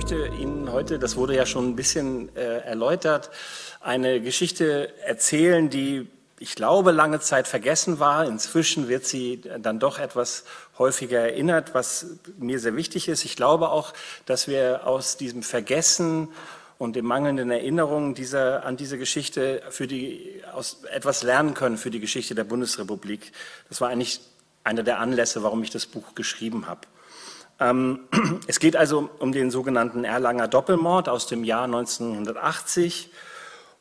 möchte Ihnen heute, das wurde ja schon ein bisschen äh, erläutert, eine Geschichte erzählen, die ich glaube, lange Zeit vergessen war. Inzwischen wird sie dann doch etwas häufiger erinnert, was mir sehr wichtig ist. Ich glaube auch, dass wir aus diesem Vergessen und dem mangelnden Erinnerung dieser, an diese Geschichte für die, aus, etwas lernen können für die Geschichte der Bundesrepublik. Das war eigentlich einer der Anlässe, warum ich das Buch geschrieben habe. Ähm, es geht also um den sogenannten Erlanger Doppelmord aus dem Jahr 1980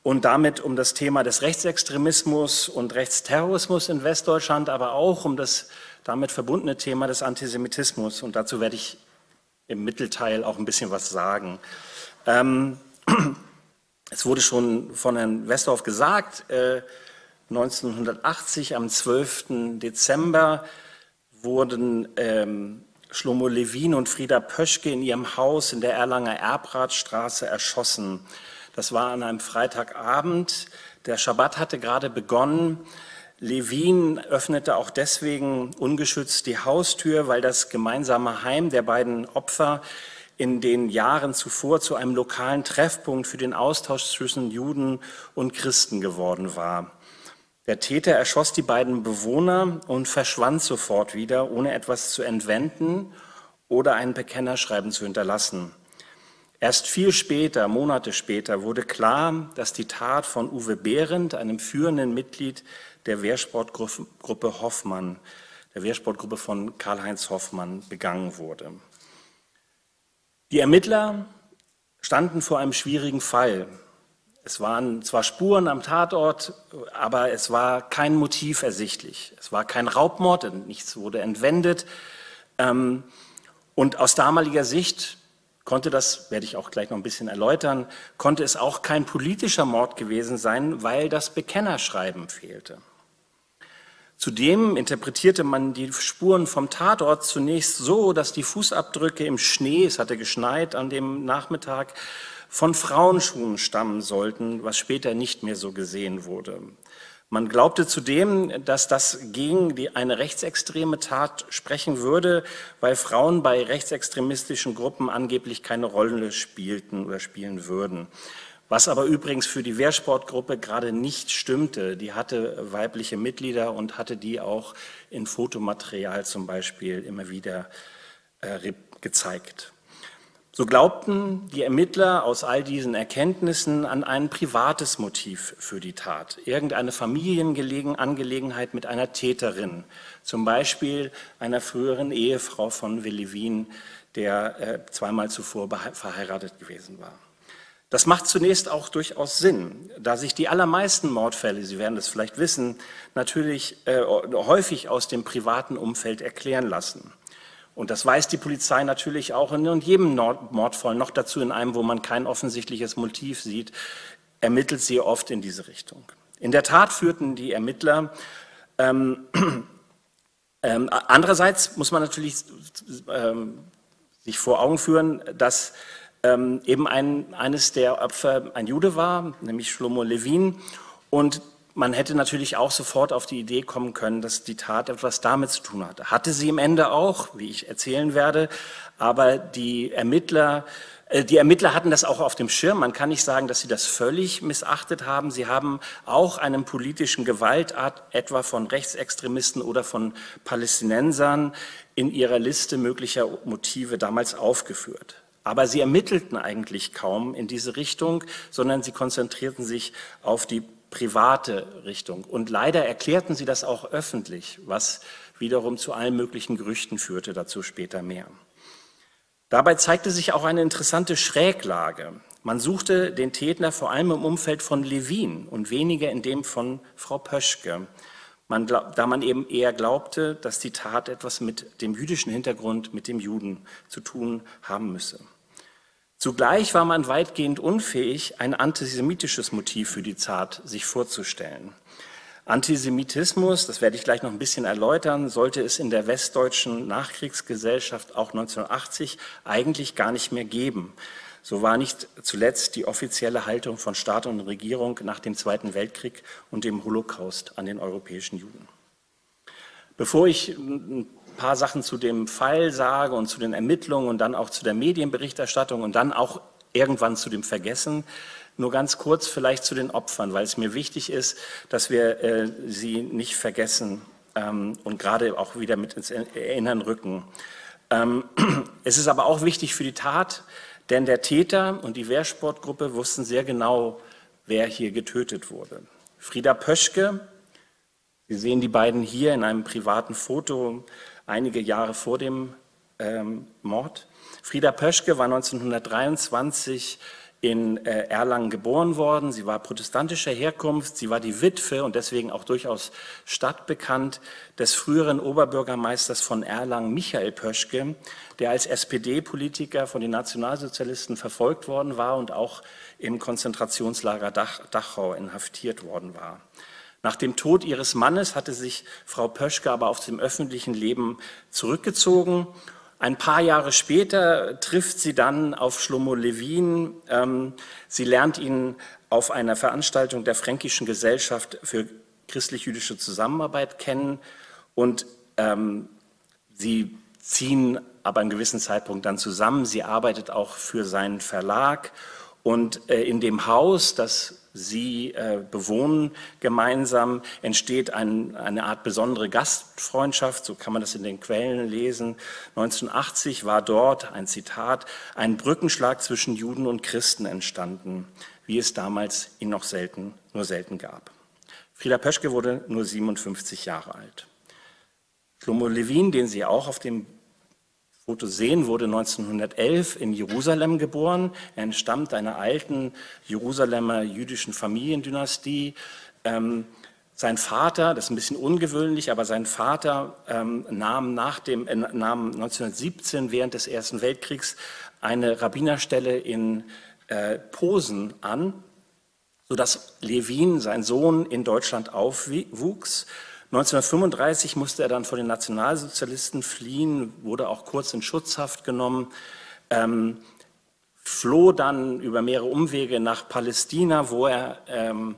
und damit um das Thema des Rechtsextremismus und Rechtsterrorismus in Westdeutschland, aber auch um das damit verbundene Thema des Antisemitismus. Und dazu werde ich im Mittelteil auch ein bisschen was sagen. Ähm, es wurde schon von Herrn Westhoff gesagt, äh, 1980 am 12. Dezember wurden ähm, Schlomo Levin und Frieda Pöschke in ihrem Haus in der Erlanger Erbradstraße erschossen. Das war an einem Freitagabend. Der Schabbat hatte gerade begonnen. Levin öffnete auch deswegen ungeschützt die Haustür, weil das gemeinsame Heim der beiden Opfer in den Jahren zuvor zu einem lokalen Treffpunkt für den Austausch zwischen Juden und Christen geworden war. Der Täter erschoss die beiden Bewohner und verschwand sofort wieder, ohne etwas zu entwenden oder ein Bekennerschreiben zu hinterlassen. Erst viel später, Monate später, wurde klar, dass die Tat von Uwe Behrendt, einem führenden Mitglied der Wehrsportgruppe Hoffmann, der Wehrsportgruppe von Karl-Heinz Hoffmann, begangen wurde. Die Ermittler standen vor einem schwierigen Fall. Es waren zwar Spuren am Tatort, aber es war kein Motiv ersichtlich. Es war kein Raubmord, nichts wurde entwendet. Ähm, und aus damaliger Sicht konnte das, werde ich auch gleich noch ein bisschen erläutern, konnte es auch kein politischer Mord gewesen sein, weil das Bekennerschreiben fehlte. Zudem interpretierte man die Spuren vom Tatort zunächst so, dass die Fußabdrücke im Schnee, es hatte geschneit an dem Nachmittag, von Frauenschuhen stammen sollten, was später nicht mehr so gesehen wurde. Man glaubte zudem, dass das gegen die, eine rechtsextreme Tat sprechen würde, weil Frauen bei rechtsextremistischen Gruppen angeblich keine Rolle spielten oder spielen würden. Was aber übrigens für die Wehrsportgruppe gerade nicht stimmte. Die hatte weibliche Mitglieder und hatte die auch in Fotomaterial zum Beispiel immer wieder äh, gezeigt. So glaubten die Ermittler aus all diesen Erkenntnissen an ein privates Motiv für die Tat, irgendeine Familienangelegenheit mit einer Täterin, zum Beispiel einer früheren Ehefrau von Willi Wien, der äh, zweimal zuvor verheiratet gewesen war. Das macht zunächst auch durchaus Sinn, da sich die allermeisten Mordfälle, Sie werden das vielleicht wissen, natürlich äh, häufig aus dem privaten Umfeld erklären lassen. Und das weiß die Polizei natürlich auch in jedem Mordfall, noch dazu in einem, wo man kein offensichtliches Motiv sieht, ermittelt sie oft in diese Richtung. In der Tat führten die Ermittler ähm, ähm, andererseits muss man natürlich ähm, sich vor Augen führen, dass ähm, eben ein, eines der Opfer ein Jude war, nämlich Shlomo Levin. Und man hätte natürlich auch sofort auf die Idee kommen können, dass die Tat etwas damit zu tun hatte. Hatte sie im Ende auch, wie ich erzählen werde, aber die Ermittler, äh, die Ermittler hatten das auch auf dem Schirm. Man kann nicht sagen, dass sie das völlig missachtet haben. Sie haben auch einen politischen Gewaltart, etwa von Rechtsextremisten oder von Palästinensern, in ihrer Liste möglicher Motive damals aufgeführt. Aber sie ermittelten eigentlich kaum in diese Richtung, sondern sie konzentrierten sich auf die private Richtung. Und leider erklärten sie das auch öffentlich, was wiederum zu allen möglichen Gerüchten führte, dazu später mehr. Dabei zeigte sich auch eine interessante Schräglage. Man suchte den Täter vor allem im Umfeld von Levin und weniger in dem von Frau Pöschke, man glaub, da man eben eher glaubte, dass die Tat etwas mit dem jüdischen Hintergrund, mit dem Juden zu tun haben müsse. Zugleich war man weitgehend unfähig, ein antisemitisches Motiv für die Tat sich vorzustellen. Antisemitismus, das werde ich gleich noch ein bisschen erläutern, sollte es in der westdeutschen Nachkriegsgesellschaft auch 1980 eigentlich gar nicht mehr geben. So war nicht zuletzt die offizielle Haltung von Staat und Regierung nach dem Zweiten Weltkrieg und dem Holocaust an den europäischen Juden. Bevor ich paar Sachen zu dem Fall sage und zu den Ermittlungen und dann auch zu der Medienberichterstattung und dann auch irgendwann zu dem Vergessen. Nur ganz kurz vielleicht zu den Opfern, weil es mir wichtig ist, dass wir äh, sie nicht vergessen ähm, und gerade auch wieder mit ins Erinnern rücken. Ähm, es ist aber auch wichtig für die Tat, denn der Täter und die Wehrsportgruppe wussten sehr genau, wer hier getötet wurde. Frieda Pöschke, Sie sehen die beiden hier in einem privaten Foto einige Jahre vor dem ähm, Mord. Frieda Pöschke war 1923 in äh, Erlangen geboren worden. Sie war protestantischer Herkunft. Sie war die Witwe und deswegen auch durchaus stadtbekannt des früheren Oberbürgermeisters von Erlangen, Michael Pöschke, der als SPD-Politiker von den Nationalsozialisten verfolgt worden war und auch im Konzentrationslager Dach, Dachau inhaftiert worden war. Nach dem Tod ihres Mannes hatte sich Frau Pöschke aber aus dem öffentlichen Leben zurückgezogen ein paar Jahre später trifft sie dann auf Shlomo Levin. Ähm, sie lernt ihn auf einer Veranstaltung der Fränkischen Gesellschaft für christlich-jüdische Zusammenarbeit kennen und ähm, sie ziehen aber einen gewissen Zeitpunkt dann zusammen. Sie arbeitet auch für seinen Verlag und äh, in dem Haus, das sie äh, bewohnen gemeinsam, entsteht ein, eine Art besondere Gastfreundschaft, so kann man das in den Quellen lesen. 1980 war dort, ein Zitat, ein Brückenschlag zwischen Juden und Christen entstanden, wie es damals ihn noch selten, nur selten gab. Frieda Pöschke wurde nur 57 Jahre alt. Shlomo Levin, den Sie auch auf dem Sehen, wurde 1911 in Jerusalem geboren. Er entstammt einer alten Jerusalemer jüdischen Familiendynastie. Ähm, sein Vater, das ist ein bisschen ungewöhnlich, aber sein Vater ähm, nahm, nach dem, äh, nahm 1917 während des Ersten Weltkriegs eine Rabbinerstelle in äh, Posen an, sodass Levin, sein Sohn, in Deutschland aufwuchs. 1935 musste er dann vor den Nationalsozialisten fliehen, wurde auch kurz in Schutzhaft genommen, ähm, floh dann über mehrere Umwege nach Palästina, wo er ähm,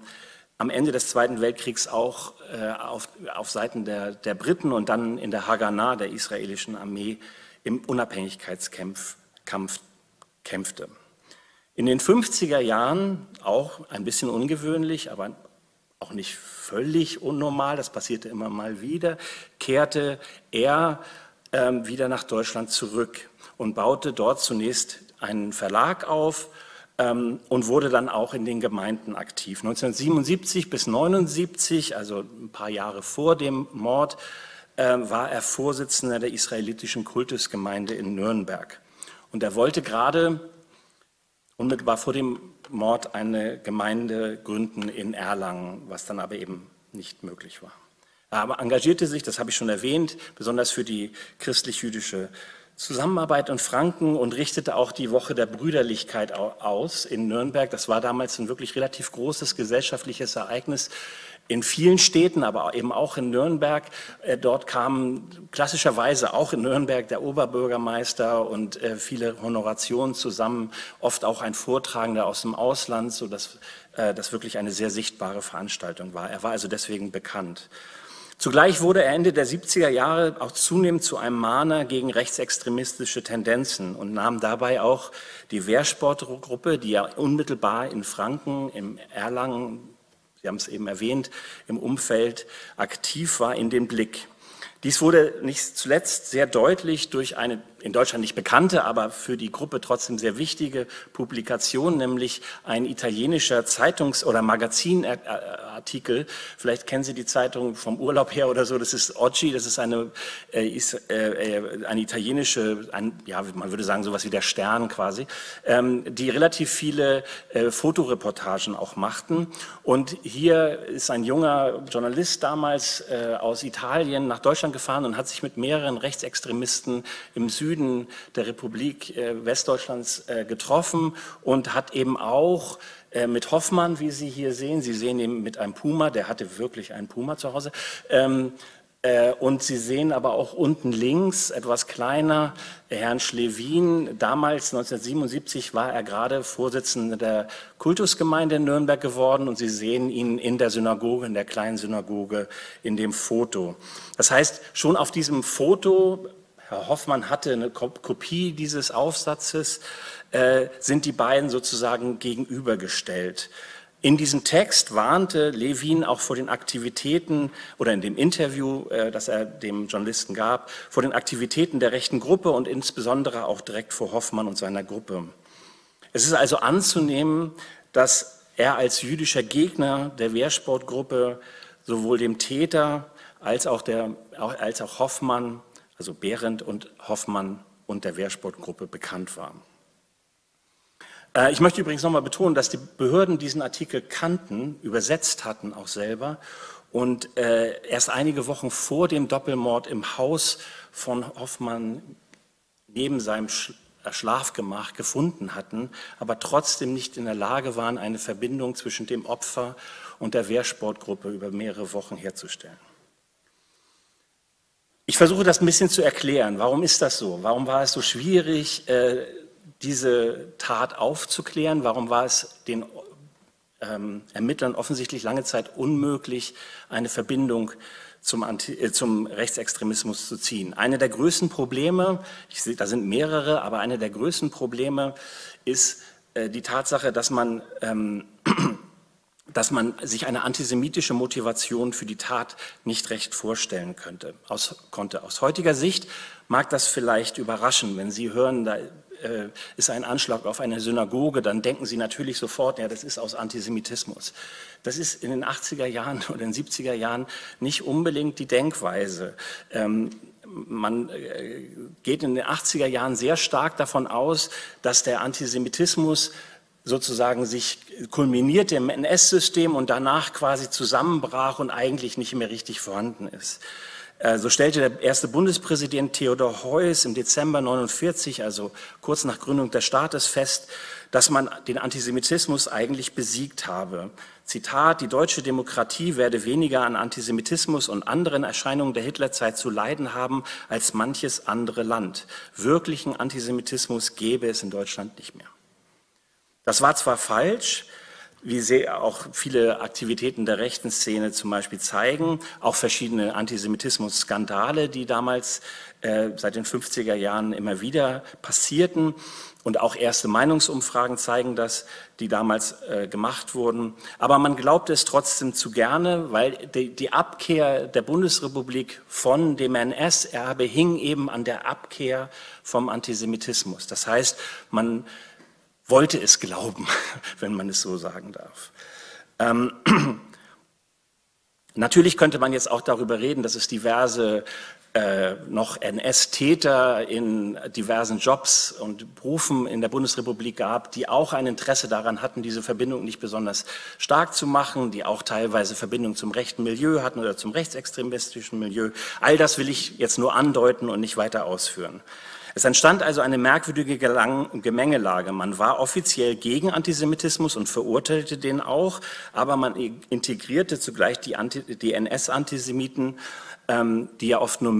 am Ende des Zweiten Weltkriegs auch äh, auf, auf Seiten der, der Briten und dann in der Haganah der israelischen Armee im Unabhängigkeitskampf Kampf, kämpfte. In den 50er Jahren, auch ein bisschen ungewöhnlich, aber auch nicht völlig unnormal, das passierte immer mal wieder, kehrte er ähm, wieder nach Deutschland zurück und baute dort zunächst einen Verlag auf ähm, und wurde dann auch in den Gemeinden aktiv. 1977 bis 1979, also ein paar Jahre vor dem Mord, äh, war er Vorsitzender der israelitischen Kultusgemeinde in Nürnberg. Und er wollte gerade unmittelbar vor dem Mord eine Gemeinde gründen in Erlangen, was dann aber eben nicht möglich war. Er engagierte sich, das habe ich schon erwähnt, besonders für die christlich-jüdische Zusammenarbeit in Franken und richtete auch die Woche der Brüderlichkeit aus in Nürnberg. Das war damals ein wirklich relativ großes gesellschaftliches Ereignis in vielen Städten, aber eben auch in Nürnberg. Äh, dort kamen klassischerweise auch in Nürnberg der Oberbürgermeister und äh, viele Honorationen zusammen, oft auch ein Vortragender aus dem Ausland, sodass äh, das wirklich eine sehr sichtbare Veranstaltung war. Er war also deswegen bekannt. Zugleich wurde er Ende der 70er Jahre auch zunehmend zu einem Mahner gegen rechtsextremistische Tendenzen und nahm dabei auch die Wehrsportgruppe, die ja unmittelbar in Franken, im Erlangen, Sie haben es eben erwähnt, im Umfeld aktiv war, in den Blick. Dies wurde nicht zuletzt sehr deutlich durch eine in Deutschland nicht bekannte, aber für die Gruppe trotzdem sehr wichtige Publikation, nämlich ein italienischer Zeitungs- oder Magazinartikel. Vielleicht kennen Sie die Zeitung vom Urlaub her oder so. Das ist Oggi, das ist eine, äh, ist, äh, äh, eine italienische, ein, ja, man würde sagen sowas wie der Stern quasi, ähm, die relativ viele äh, Fotoreportagen auch machten. Und hier ist ein junger Journalist damals äh, aus Italien nach Deutschland gefahren und hat sich mit mehreren Rechtsextremisten im Süden Süden der Republik äh, Westdeutschlands äh, getroffen und hat eben auch äh, mit Hoffmann, wie Sie hier sehen, Sie sehen ihn mit einem Puma, der hatte wirklich einen Puma zu Hause, ähm, Äh, und Sie sehen aber auch unten links, etwas kleiner, Herrn Schlewin. Damals, 1977, war er gerade Vorsitzender der Kultusgemeinde in Nürnberg geworden. Und Sie sehen ihn in der Synagoge, in der kleinen Synagoge, in dem Foto. Das heißt, schon auf diesem Foto, Herr Hoffmann hatte eine Kopie dieses Aufsatzes, äh, sind die beiden sozusagen gegenübergestellt. In diesem Text warnte Levin auch vor den Aktivitäten oder in dem Interview, äh, das er dem Journalisten gab, vor den Aktivitäten der rechten Gruppe und insbesondere auch direkt vor Hoffmann und seiner Gruppe. Es ist also anzunehmen, dass er als jüdischer Gegner der Wehrsportgruppe sowohl dem Täter als auch, der, als auch Hoffmann, also Behrendt und Hoffmann und der Wehrsportgruppe bekannt war. Äh, ich möchte übrigens nochmal betonen, dass die Behörden diesen Artikel kannten, übersetzt hatten auch selber und äh, erst einige Wochen vor dem Doppelmord im Haus von Hoffmann neben seinem äh, Schlafgemach gefunden hatten, aber trotzdem nicht in der Lage waren, eine Verbindung zwischen dem Opfer und der Wehrsportgruppe über mehrere Wochen herzustellen. Ich versuche das ein bisschen zu erklären. Warum ist das so? Warum war es so schwierig, diese Tat aufzuklären? Warum war es den ähm, Ermittlern offensichtlich lange Zeit unmöglich, eine Verbindung zum, Anti äh, zum Rechtsextremismus zu ziehen? Eine der größten Probleme, ich sehe, da sind mehrere, aber eine der größten Probleme ist äh, die Tatsache, dass man ähm, dass man sich eine antisemitische Motivation für die Tat nicht recht vorstellen könnte, aus, konnte. Aus heutiger Sicht mag das vielleicht überraschen, wenn Sie hören, da äh, ist ein Anschlag auf eine Synagoge, dann denken Sie natürlich sofort, ja, das ist aus Antisemitismus. Das ist in den 80er Jahren oder den 70er Jahren nicht unbedingt die Denkweise. Ähm, man äh, geht in den 80er Jahren sehr stark davon aus, dass der Antisemitismus sozusagen sich kulminierte im NS-System und danach quasi zusammenbrach und eigentlich nicht mehr richtig vorhanden ist. Äh, so stellte der erste Bundespräsident Theodor Heuss im Dezember 49, also kurz nach Gründung des Staates, fest, dass man den Antisemitismus eigentlich besiegt habe. Zitat, die deutsche Demokratie werde weniger an Antisemitismus und anderen Erscheinungen der Hitlerzeit zu leiden haben als manches andere Land. Wirklichen Antisemitismus gäbe es in Deutschland nicht mehr. Das war zwar falsch, wie auch viele Aktivitäten der rechten Szene zum Beispiel zeigen, auch verschiedene Antisemitismus-Skandale, die damals äh, seit den 50er Jahren immer wieder passierten und auch erste Meinungsumfragen zeigen das, die damals äh, gemacht wurden. Aber man glaubt es trotzdem zu gerne, weil die, die Abkehr der Bundesrepublik von dem NS-Erbe hing eben an der Abkehr vom Antisemitismus. Das heißt, man wollte es glauben, wenn man es so sagen darf. Ähm, natürlich könnte man jetzt auch darüber reden, dass es diverse äh, noch NS-Täter in diversen Jobs und Berufen in der Bundesrepublik gab, die auch ein Interesse daran hatten, diese Verbindung nicht besonders stark zu machen, die auch teilweise Verbindung zum rechten Milieu hatten oder zum rechtsextremistischen Milieu. All das will ich jetzt nur andeuten und nicht weiter ausführen. Es entstand also eine merkwürdige Gemengelage. Man war offiziell gegen Antisemitismus und verurteilte den auch, aber man integrierte zugleich die, die NS-Antisemiten, ähm, die ja oft nur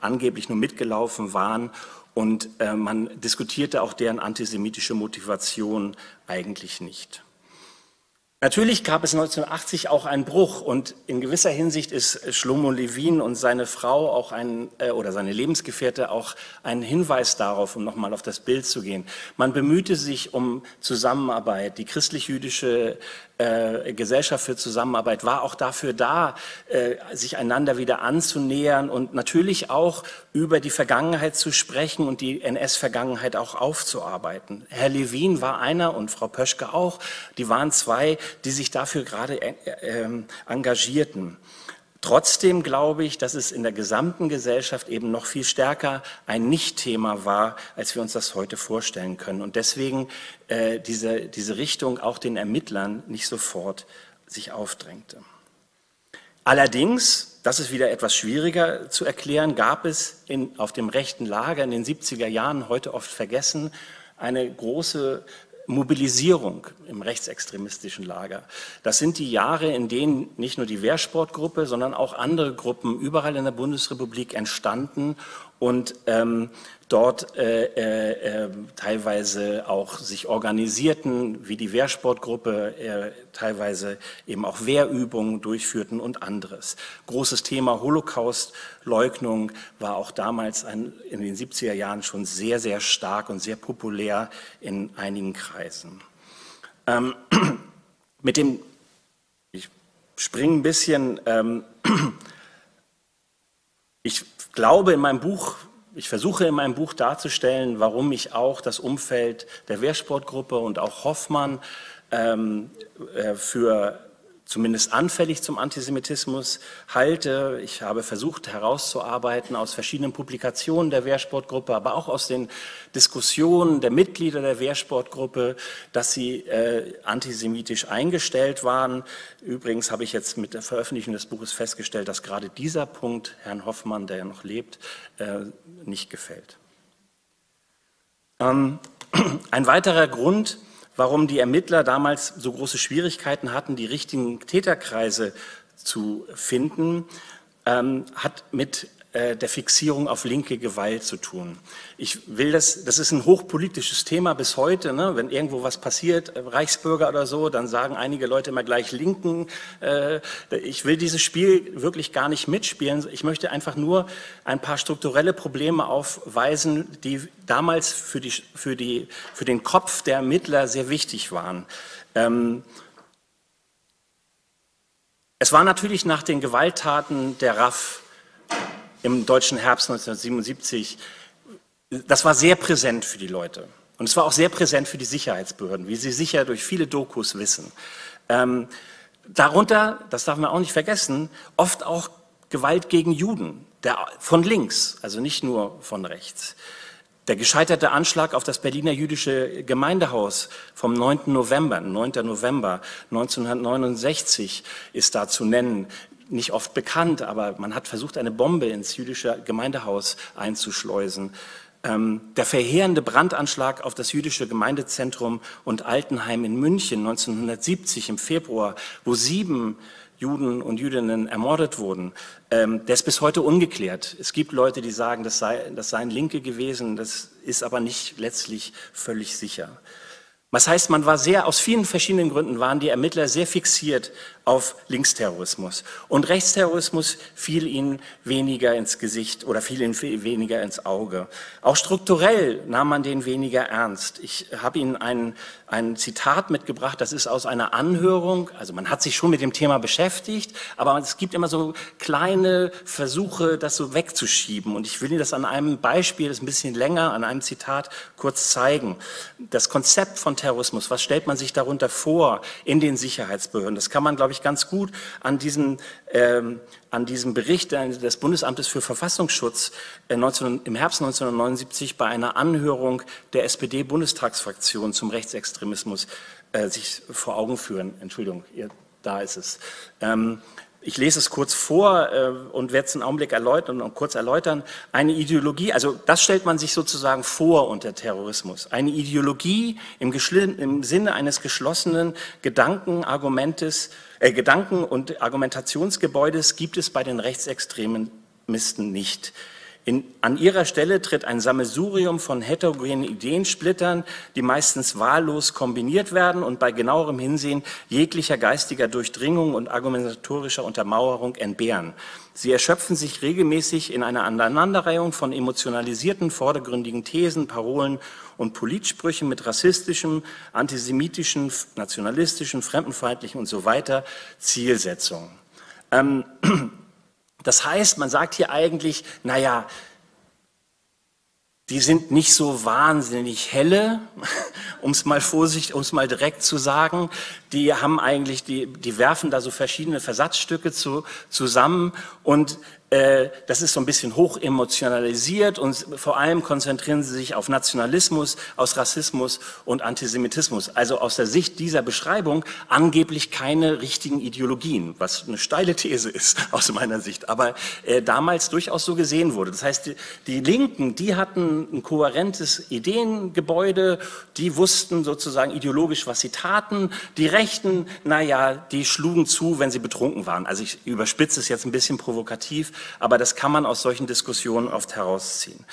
angeblich nur mitgelaufen waren und äh, man diskutierte auch deren antisemitische Motivation eigentlich nicht. Natürlich gab es 1980 auch einen Bruch und in gewisser Hinsicht ist Shlomo Levin und seine Frau auch ein, äh, oder seine Lebensgefährte auch ein Hinweis darauf, um nochmal auf das Bild zu gehen. Man bemühte sich um Zusammenarbeit. Die christlich-jüdische äh, Gesellschaft für Zusammenarbeit war auch dafür da, äh, sich einander wieder anzunähern und natürlich auch über die Vergangenheit zu sprechen und die NS-Vergangenheit auch aufzuarbeiten. Herr Levin war einer und Frau Pöschke auch. Die waren zwei, die sich dafür gerade äh, ähm, engagierten. Trotzdem glaube ich, dass es in der gesamten Gesellschaft eben noch viel stärker ein Nicht-Thema war, als wir uns das heute vorstellen können. Und deswegen äh, diese, diese Richtung auch den Ermittlern nicht sofort sich aufdrängte. Allerdings, das ist wieder etwas schwieriger zu erklären, gab es in, auf dem rechten Lager in den 70er Jahren, heute oft vergessen, eine große Mobilisierung im rechtsextremistischen Lager. Das sind die Jahre, in denen nicht nur die Wehrsportgruppe, sondern auch andere Gruppen überall in der Bundesrepublik entstanden und ähm, dort äh, äh, ähm, teilweise auch sich organisierten, wie die Wehrsportgruppe, äh, teilweise eben auch Wehrübungen durchführten und anderes. Großes Thema Holocaustleugnung war auch damals ein, in den 70er Jahren schon sehr, sehr stark und sehr populär in einigen Kreisen. Ähm, mit dem, ich springe ein bisschen, ähm, ich glaube in meinem Buch, ich versuche in meinem Buch darzustellen, warum ich auch das Umfeld der Wehrsportgruppe und auch Hoffmann ähm, äh, für zumindest anfällig zum Antisemitismus halte. Ich habe versucht herauszuarbeiten aus verschiedenen Publikationen der Wehrsportgruppe, aber auch aus den Diskussionen der Mitglieder der Wehrsportgruppe, dass sie äh, antisemitisch eingestellt waren. Übrigens habe ich jetzt mit der Veröffentlichung des Buches festgestellt, dass gerade dieser Punkt Herrn Hoffmann, der ja noch lebt, äh, nicht gefällt. Ähm, ein weiterer Grund, warum die Ermittler damals so große Schwierigkeiten hatten, die richtigen Täterkreise zu finden, ähm, hat mit der Fixierung auf linke Gewalt zu tun. Ich will das, das ist ein hochpolitisches Thema bis heute. Ne? Wenn irgendwo was passiert, äh, Reichsbürger oder so, dann sagen einige Leute immer gleich Linken. Äh, ich will dieses Spiel wirklich gar nicht mitspielen. Ich möchte einfach nur ein paar strukturelle Probleme aufweisen, die damals für, die, für, die, für den Kopf der Ermittler sehr wichtig waren. Ähm, es war natürlich nach den Gewalttaten der RAF im deutschen Herbst 1977, das war sehr präsent für die Leute. Und es war auch sehr präsent für die Sicherheitsbehörden, wie Sie sicher durch viele Dokus wissen. Ähm, darunter, das darf man auch nicht vergessen, oft auch Gewalt gegen Juden, der, von links, also nicht nur von rechts. Der gescheiterte Anschlag auf das Berliner jüdische Gemeindehaus vom 9. November, 9. November 1969 ist da zu nennen nicht oft bekannt, aber man hat versucht, eine Bombe ins jüdische Gemeindehaus einzuschleusen. Ähm, der verheerende Brandanschlag auf das jüdische Gemeindezentrum und Altenheim in München 1970 im Februar, wo sieben Juden und Jüdinnen ermordet wurden, ähm, der ist bis heute ungeklärt. Es gibt Leute, die sagen, das, sei, das seien Linke gewesen, das ist aber nicht letztlich völlig sicher. Das heißt, man war sehr, aus vielen verschiedenen Gründen waren die Ermittler sehr fixiert auf Linksterrorismus. Und Rechtsterrorismus fiel ihnen weniger ins Gesicht oder fiel ihnen weniger ins Auge. Auch strukturell nahm man den weniger ernst. Ich habe Ihnen ein, ein Zitat mitgebracht, das ist aus einer Anhörung. Also man hat sich schon mit dem Thema beschäftigt, aber es gibt immer so kleine Versuche, das so wegzuschieben. Und ich will Ihnen das an einem Beispiel, das ist ein bisschen länger, an einem Zitat kurz zeigen. Das Konzept von Terrorismus, was stellt man sich darunter vor in den Sicherheitsbehörden? Das kann man, glaube ich, ganz gut an diesem, ähm, an diesem Bericht des Bundesamtes für Verfassungsschutz äh, 19, im Herbst 1979 bei einer Anhörung der SPD-Bundestagsfraktion zum Rechtsextremismus äh, sich vor Augen führen. Entschuldigung, ihr, da ist es. Ähm, ich lese es kurz vor äh, und werde es einen Augenblick erläutern und kurz erläutern. Eine Ideologie, also das stellt man sich sozusagen vor unter Terrorismus. Eine Ideologie im, im Sinne eines geschlossenen Gedankenargumentes, äh, Gedanken- und Argumentationsgebäudes gibt es bei den Rechtsextremisten nicht. In, an ihrer Stelle tritt ein Sammelsurium von heterogenen Ideensplittern, die meistens wahllos kombiniert werden und bei genauerem Hinsehen jeglicher geistiger Durchdringung und argumentatorischer Untermauerung entbehren. Sie erschöpfen sich regelmäßig in einer Aneinanderreihung von emotionalisierten, vordergründigen Thesen, Parolen und Politsprüchen mit rassistischem, antisemitischen, nationalistischen, fremdenfeindlichen und so weiter Zielsetzungen. Ähm, das heißt, man sagt hier eigentlich, naja, die sind nicht so wahnsinnig helle, um es mal vorsichtig, um es mal direkt zu sagen. Die haben eigentlich, die, die werfen da so verschiedene Versatzstücke zu, zusammen und das ist so ein bisschen hoch emotionalisiert und vor allem konzentrieren sie sich auf Nationalismus, aus Rassismus und Antisemitismus. Also aus der Sicht dieser Beschreibung angeblich keine richtigen Ideologien, was eine steile These ist aus meiner Sicht, aber äh, damals durchaus so gesehen wurde. Das heißt, die, die Linken, die hatten ein kohärentes Ideengebäude, die wussten sozusagen ideologisch, was sie taten. Die Rechten, naja, die schlugen zu, wenn sie betrunken waren. Also ich überspitze es jetzt ein bisschen provokativ, aber das kann man aus solchen Diskussionen oft herausziehen.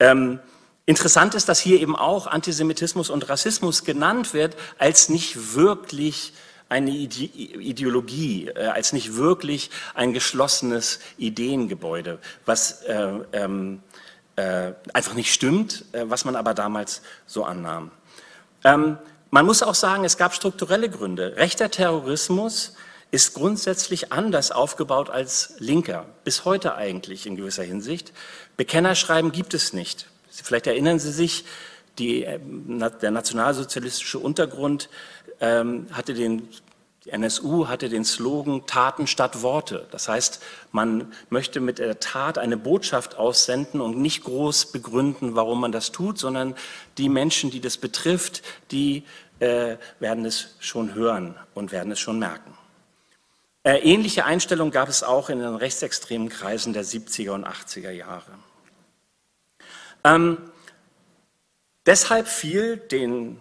Ähm, interessant ist, dass hier eben auch Antisemitismus und Rassismus genannt wird, als nicht wirklich eine Ideologie, äh, als nicht wirklich ein geschlossenes Ideengebäude, was äh, ähm, äh, einfach nicht stimmt, äh, was man aber damals so annahm. Ähm, man muss auch sagen, es gab strukturelle Gründe. Rechter Terrorismus ist grundsätzlich anders aufgebaut als linker, bis heute eigentlich in gewisser Hinsicht. Bekennerschreiben gibt es nicht. Vielleicht erinnern Sie sich, die, äh, der nationalsozialistische Untergrund ähm, hatte den die NSU hatte den Slogan Taten statt Worte. Das heißt, man möchte mit der Tat eine Botschaft aussenden und nicht groß begründen, warum man das tut, sondern die Menschen, die das betrifft, die äh, werden es schon hören und werden es schon merken. Äh, ähnliche Einstellungen gab es auch in den rechtsextremen Kreisen der 70er und 80er Jahre. Ähm, deshalb fiel den,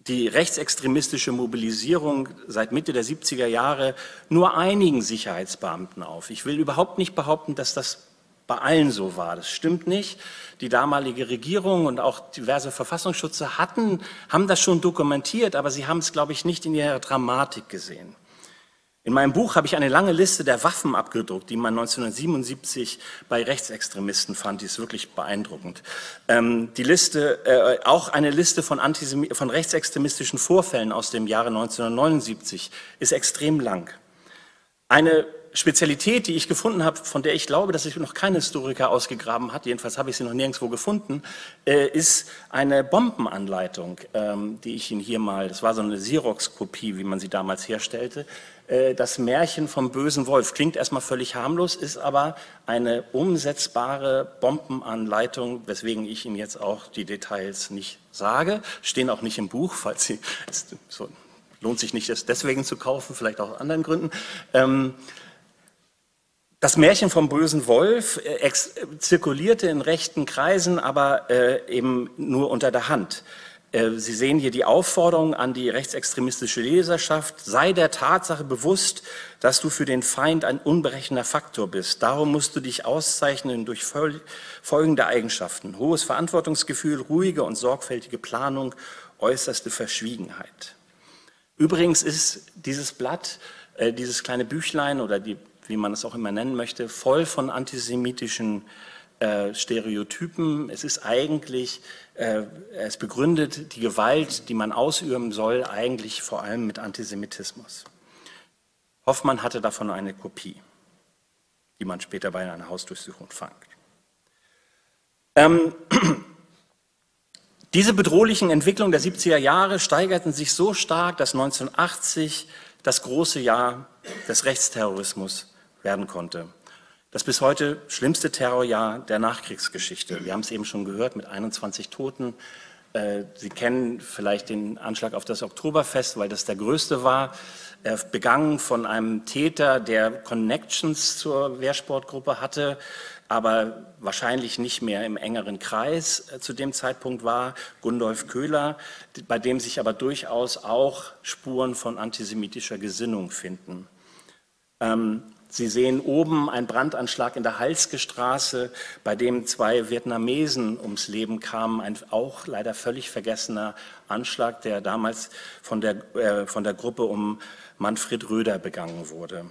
die rechtsextremistische Mobilisierung seit Mitte der 70er Jahre nur einigen Sicherheitsbeamten auf. Ich will überhaupt nicht behaupten, dass das bei allen so war. Das stimmt nicht. Die damalige Regierung und auch diverse Verfassungsschützer hatten, haben das schon dokumentiert, aber sie haben es, glaube ich, nicht in ihrer Dramatik gesehen. In meinem Buch habe ich eine lange Liste der Waffen abgedruckt, die man 1977 bei Rechtsextremisten fand. Die ist wirklich beeindruckend. Ähm, die Liste, äh, auch eine Liste von, von rechtsextremistischen Vorfällen aus dem Jahre 1979 ist extrem lang. Eine Spezialität, die ich gefunden habe, von der ich glaube, dass sich noch kein Historiker ausgegraben hat, jedenfalls habe ich sie noch nirgendwo gefunden, äh, ist eine Bombenanleitung, ähm, die ich Ihnen hier mal, das war so eine Xerox-Kopie, wie man sie damals herstellte, äh, das Märchen vom bösen Wolf. Klingt erstmal völlig harmlos, ist aber eine umsetzbare Bombenanleitung, weswegen ich Ihnen jetzt auch die Details nicht sage, stehen auch nicht im Buch, falls Sie, so, lohnt sich nicht, das deswegen zu kaufen, vielleicht auch aus anderen Gründen. Ähm, das Märchen vom bösen Wolf äh, zirkulierte in rechten Kreisen, aber äh, eben nur unter der Hand. Äh, Sie sehen hier die Aufforderung an die rechtsextremistische Leserschaft, sei der Tatsache bewusst, dass du für den Feind ein unberechenender Faktor bist. Darum musst du dich auszeichnen durch folgende Eigenschaften. Hohes Verantwortungsgefühl, ruhige und sorgfältige Planung, äußerste Verschwiegenheit. Übrigens ist dieses Blatt, äh, dieses kleine Büchlein oder die wie man es auch immer nennen möchte, voll von antisemitischen äh, Stereotypen. Es ist eigentlich, äh, es begründet die Gewalt, die man ausüben soll, eigentlich vor allem mit Antisemitismus. Hoffmann hatte davon eine Kopie, die man später bei einer Hausdurchsuchung fand. Ähm, diese bedrohlichen Entwicklungen der 70er Jahre steigerten sich so stark, dass 1980 das große Jahr des Rechtsterrorismus werden konnte. Das bis heute schlimmste Terrorjahr der Nachkriegsgeschichte. Wir haben es eben schon gehört mit 21 Toten. Äh, Sie kennen vielleicht den Anschlag auf das Oktoberfest, weil das der größte war, begangen von einem Täter, der Connections zur Wehrsportgruppe hatte, aber wahrscheinlich nicht mehr im engeren Kreis äh, zu dem Zeitpunkt war, Gundolf Köhler, bei dem sich aber durchaus auch Spuren von antisemitischer Gesinnung finden. Ähm, Sie sehen oben einen Brandanschlag in der Halske Straße, bei dem zwei Vietnamesen ums Leben kamen. Ein auch leider völlig vergessener Anschlag, der damals von der, äh, von der Gruppe um Manfred Röder begangen wurde.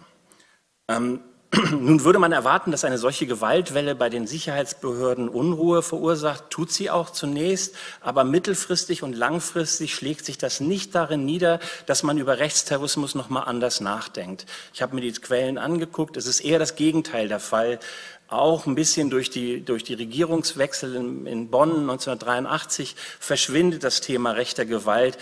Ähm, nun würde man erwarten, dass eine solche Gewaltwelle bei den Sicherheitsbehörden Unruhe verursacht, tut sie auch zunächst, aber mittelfristig und langfristig schlägt sich das nicht darin nieder, dass man über Rechtsterrorismus noch mal anders nachdenkt. Ich habe mir die Quellen angeguckt, es ist eher das Gegenteil der Fall. Auch ein bisschen durch die, durch die Regierungswechsel in Bonn 1983 verschwindet das Thema rechter Gewalt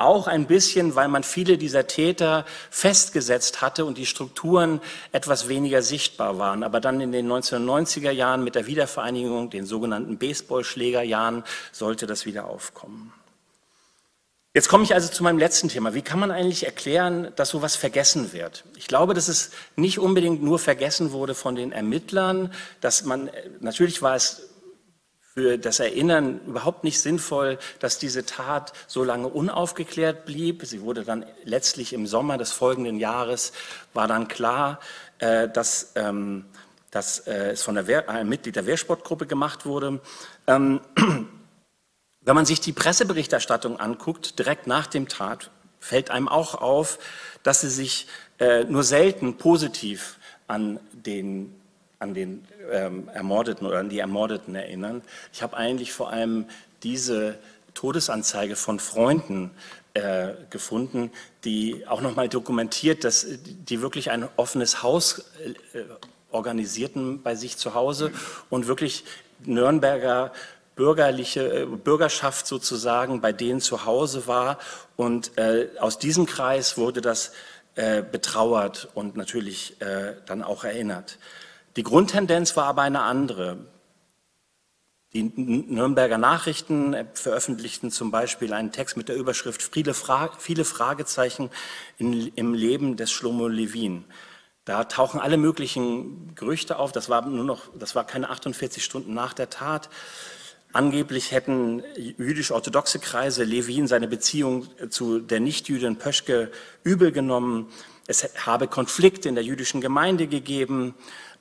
auch ein bisschen, weil man viele dieser Täter festgesetzt hatte und die Strukturen etwas weniger sichtbar waren. Aber dann in den 1990er Jahren mit der Wiedervereinigung, den sogenannten Baseballschlägerjahren, sollte das wieder aufkommen. Jetzt komme ich also zu meinem letzten Thema. Wie kann man eigentlich erklären, dass sowas vergessen wird? Ich glaube, dass es nicht unbedingt nur vergessen wurde von den Ermittlern, dass man, natürlich war es für das Erinnern überhaupt nicht sinnvoll, dass diese Tat so lange unaufgeklärt blieb. Sie wurde dann letztlich im Sommer des folgenden Jahres, war dann klar, äh, dass, ähm, dass äh, es von Wehr, einem Mitglied der Wehrsportgruppe gemacht wurde. Ähm, wenn man sich die Presseberichterstattung anguckt, direkt nach dem Tat, fällt einem auch auf, dass sie sich äh, nur selten positiv an den, an den ähm, Ermordeten oder an die Ermordeten erinnern. Ich habe eigentlich vor allem diese Todesanzeige von Freunden äh, gefunden, die auch nochmal dokumentiert, dass die wirklich ein offenes Haus äh, organisierten bei sich zu Hause und wirklich Nürnberger bürgerliche äh, Bürgerschaft sozusagen bei denen zu Hause war. Und äh, aus diesem Kreis wurde das äh, betrauert und natürlich äh, dann auch erinnert. Die Grundtendenz war aber eine andere. Die Nürnberger Nachrichten veröffentlichten zum Beispiel einen Text mit der Überschrift Viele, Fra viele Fragezeichen in, im Leben des Schlomo Levin. Da tauchen alle möglichen Gerüchte auf. Das war nur noch, das war keine 48 Stunden nach der Tat. Angeblich hätten jüdisch-orthodoxe Kreise Levin seine Beziehung zu der Nichtjüdin Pöschke übel genommen. Es habe Konflikte in der jüdischen Gemeinde gegeben,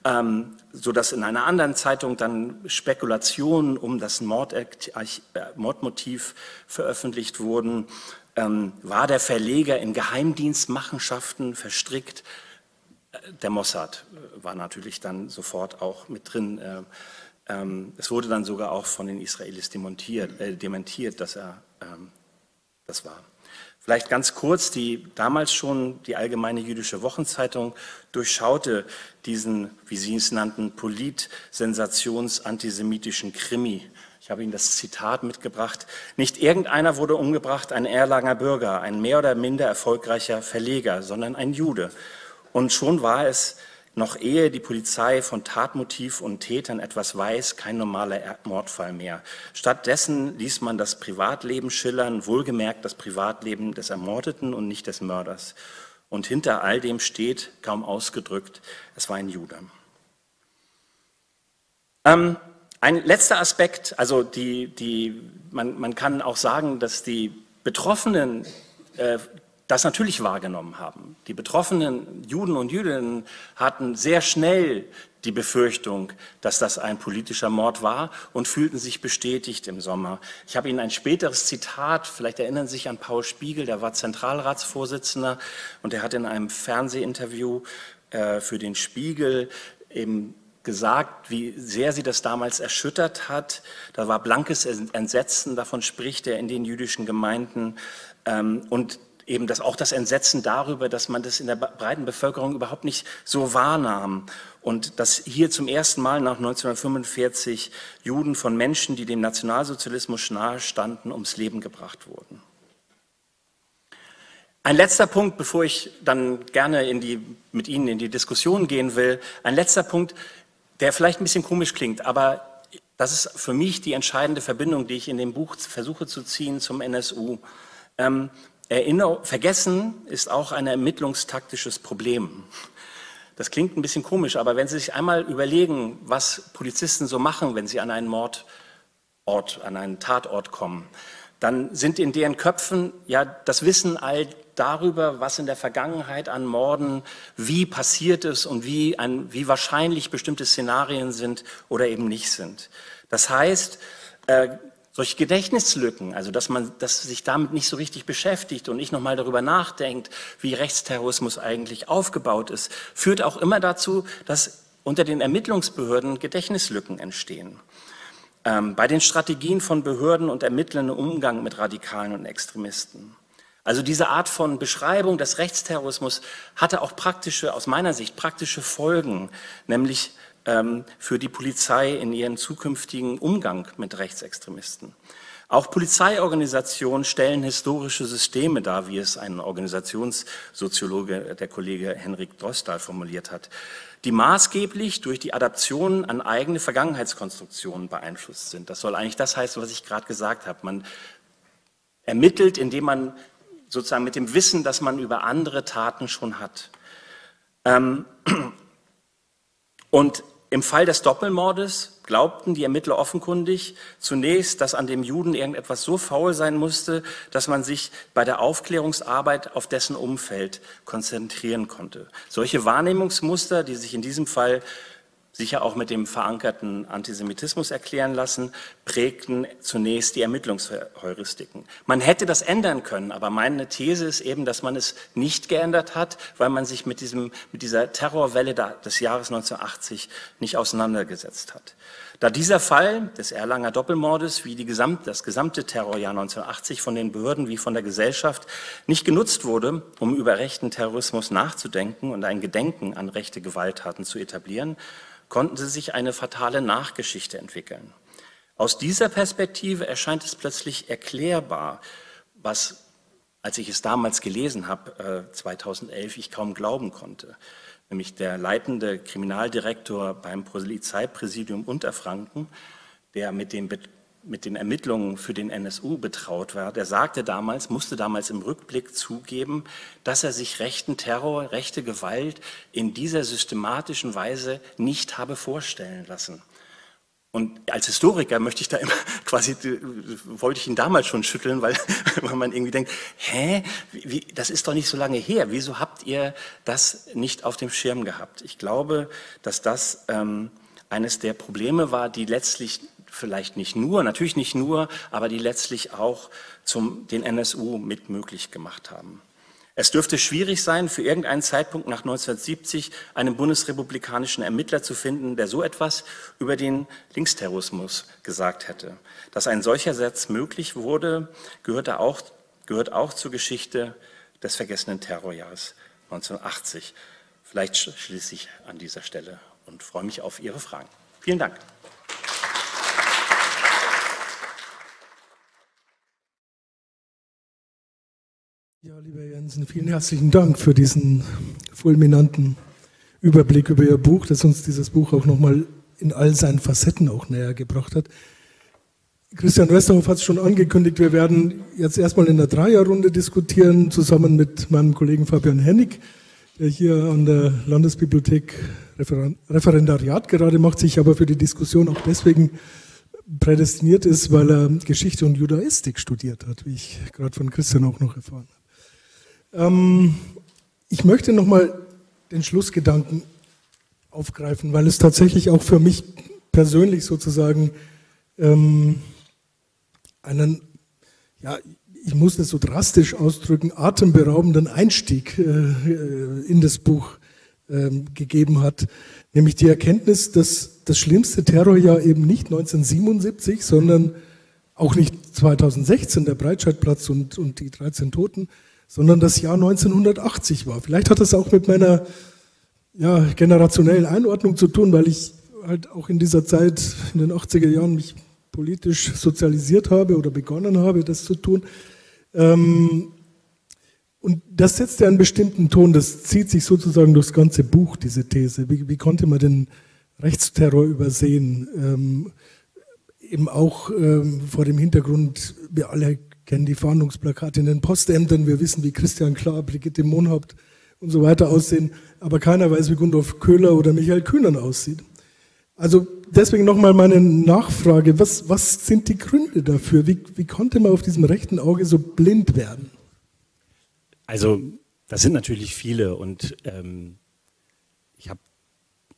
ähm, so dass in einer anderen Zeitung dann Spekulationen um das Mord, äh, Mordmotiv veröffentlicht wurden. Ähm, war der Verleger in Geheimdienstmachenschaften verstrickt? Äh, der Mossad war natürlich dann sofort auch mit drin. Äh, ähm, es wurde dann sogar auch von den Israelis dementiert, äh, dementiert dass er ähm, das war. Vielleicht ganz kurz, die damals schon die Allgemeine Jüdische Wochenzeitung durchschaute diesen, wie Sie es nannten, polit-sensations-antisemitischen Krimi. Ich habe Ihnen das Zitat mitgebracht. Nicht irgendeiner wurde umgebracht, ein Erlanger Bürger, ein mehr oder minder erfolgreicher Verleger, sondern ein Jude. Und schon war es noch ehe die Polizei von Tatmotiv und Tätern etwas weiß, kein normaler Mordfall mehr. Stattdessen ließ man das Privatleben schillern, wohlgemerkt das Privatleben des Ermordeten und nicht des Mörders. Und hinter all dem steht, kaum ausgedrückt, es war ein Jude. Ähm, ein letzter Aspekt, also die, die, man, man kann auch sagen, dass die Betroffenen äh, das natürlich wahrgenommen haben. Die betroffenen Juden und Jüdinnen hatten sehr schnell die Befürchtung, dass das ein politischer Mord war und fühlten sich bestätigt im Sommer. Ich habe Ihnen ein späteres Zitat, vielleicht erinnern Sie sich an Paul Spiegel, der war Zentralratsvorsitzender und er hat in einem Fernsehinterview äh, für den Spiegel eben gesagt, wie sehr sie das damals erschüttert hat. Da war blankes Entsetzen, davon spricht er in den jüdischen Gemeinden. Ähm, und eben das, auch das Entsetzen darüber, dass man das in der breiten Bevölkerung überhaupt nicht so wahrnahm und dass hier zum ersten Mal nach 1945 Juden von Menschen, die dem Nationalsozialismus nahe standen, ums Leben gebracht wurden. Ein letzter Punkt, bevor ich dann gerne in die, mit Ihnen in die Diskussion gehen will, ein letzter Punkt, der vielleicht ein bisschen komisch klingt, aber das ist für mich die entscheidende Verbindung, die ich in dem Buch versuche zu ziehen zum NSU. Ähm, Erinner Vergessen ist auch ein ermittlungstaktisches Problem. Das klingt ein bisschen komisch, aber wenn Sie sich einmal überlegen, was Polizisten so machen, wenn sie an einen Mordort, an einen Tatort kommen, dann sind in deren Köpfen ja das Wissen all darüber, was in der Vergangenheit an Morden, wie passiert ist und wie, ein, wie wahrscheinlich bestimmte Szenarien sind oder eben nicht sind. Das heißt, äh, solche Gedächtnislücken, also dass man dass sich damit nicht so richtig beschäftigt und nicht nochmal darüber nachdenkt, wie Rechtsterrorismus eigentlich aufgebaut ist, führt auch immer dazu, dass unter den Ermittlungsbehörden Gedächtnislücken entstehen. Ähm, bei den Strategien von Behörden und Ermittlern im Umgang mit Radikalen und Extremisten. Also diese Art von Beschreibung des Rechtsterrorismus hatte auch praktische, aus meiner Sicht praktische Folgen, nämlich für die Polizei in ihren zukünftigen Umgang mit Rechtsextremisten. Auch Polizeiorganisationen stellen historische Systeme dar, wie es ein Organisationssoziologe, der Kollege Henrik Drostal, formuliert hat, die maßgeblich durch die Adaption an eigene Vergangenheitskonstruktionen beeinflusst sind. Das soll eigentlich das heißen, was ich gerade gesagt habe. Man ermittelt, indem man sozusagen mit dem Wissen, das man über andere Taten schon hat. Ähm, und im Fall des Doppelmordes glaubten die Ermittler offenkundig zunächst, dass an dem Juden irgendetwas so faul sein musste, dass man sich bei der Aufklärungsarbeit auf dessen Umfeld konzentrieren konnte. Solche Wahrnehmungsmuster, die sich in diesem Fall sicher auch mit dem verankerten Antisemitismus erklären lassen, prägten zunächst die Ermittlungsheuristiken. Man hätte das ändern können, aber meine These ist eben, dass man es nicht geändert hat, weil man sich mit, diesem, mit dieser Terrorwelle des Jahres 1980 nicht auseinandergesetzt hat. Da dieser Fall des Erlanger Doppelmordes wie die gesamt, das gesamte Terrorjahr 1980 von den Behörden wie von der Gesellschaft nicht genutzt wurde, um über rechten Terrorismus nachzudenken und ein Gedenken an rechte Gewalttaten zu etablieren, konnten sie sich eine fatale Nachgeschichte entwickeln. Aus dieser Perspektive erscheint es plötzlich erklärbar, was, als ich es damals gelesen habe, 2011, äh, ich kaum glauben konnte. Nämlich der leitende Kriminaldirektor beim Polizeipräsidium Unterfranken, der mit den mit den Ermittlungen für den NSU betraut war, der sagte damals, musste damals im Rückblick zugeben, dass er sich rechten Terror, rechte Gewalt in dieser systematischen Weise nicht habe vorstellen lassen. Und als Historiker möchte ich da immer quasi, wollte ich ihn damals schon schütteln, weil, weil man irgendwie denkt, hä, wie, das ist doch nicht so lange her. Wieso habt ihr das nicht auf dem Schirm gehabt? Ich glaube, dass das ähm, eines der Probleme war, die letztlich vielleicht nicht nur, natürlich nicht nur, aber die letztlich auch zum, den NSU mit möglich gemacht haben. Es dürfte schwierig sein, für irgendeinen Zeitpunkt nach 1970 einen bundesrepublikanischen Ermittler zu finden, der so etwas über den Linksterrorismus gesagt hätte. Dass ein solcher Satz möglich wurde, gehört auch, gehört auch zur Geschichte des vergessenen Terrorjahres 1980. Vielleicht schließe ich an dieser Stelle und freue mich auf Ihre Fragen. Vielen Dank. Ja, lieber Jensen, vielen herzlichen Dank für diesen fulminanten Überblick über Ihr Buch, das uns dieses Buch auch nochmal in all seinen Facetten auch näher gebracht hat. Christian Westerhoff hat es schon angekündigt, wir werden jetzt erstmal in der Dreierrunde diskutieren, zusammen mit meinem Kollegen Fabian Hennig, der hier an der Landesbibliothek Referendariat gerade macht, sich aber für die Diskussion auch deswegen prädestiniert ist, weil er Geschichte und Judaistik studiert hat, wie ich gerade von Christian auch noch erfahren habe. Ähm, ich möchte nochmal den Schlussgedanken aufgreifen, weil es tatsächlich auch für mich persönlich sozusagen ähm, einen, ja, ich muss das so drastisch ausdrücken, atemberaubenden Einstieg äh, in das Buch äh, gegeben hat, nämlich die Erkenntnis, dass das schlimmste Terrorjahr eben nicht 1977, sondern auch nicht 2016, der Breitscheidplatz und, und die 13 Toten, sondern das Jahr 1980 war. Vielleicht hat das auch mit meiner ja, generationellen Einordnung zu tun, weil ich halt auch in dieser Zeit, in den 80er Jahren, mich politisch sozialisiert habe oder begonnen habe, das zu tun. Ähm, und das setzt ja einen bestimmten Ton, das zieht sich sozusagen durchs ganze Buch, diese These. Wie, wie konnte man den Rechtsterror übersehen? Ähm, eben auch ähm, vor dem Hintergrund, wir alle kennen die Fahndungsplakate in den Postämtern, wir wissen, wie Christian Klar, Brigitte Mohnhaupt und so weiter aussehen, aber keiner weiß, wie Gundolf Köhler oder Michael Kühnern aussieht. Also deswegen nochmal meine Nachfrage, was, was sind die Gründe dafür? Wie, wie konnte man auf diesem rechten Auge so blind werden? Also das sind natürlich viele und ähm, ich habe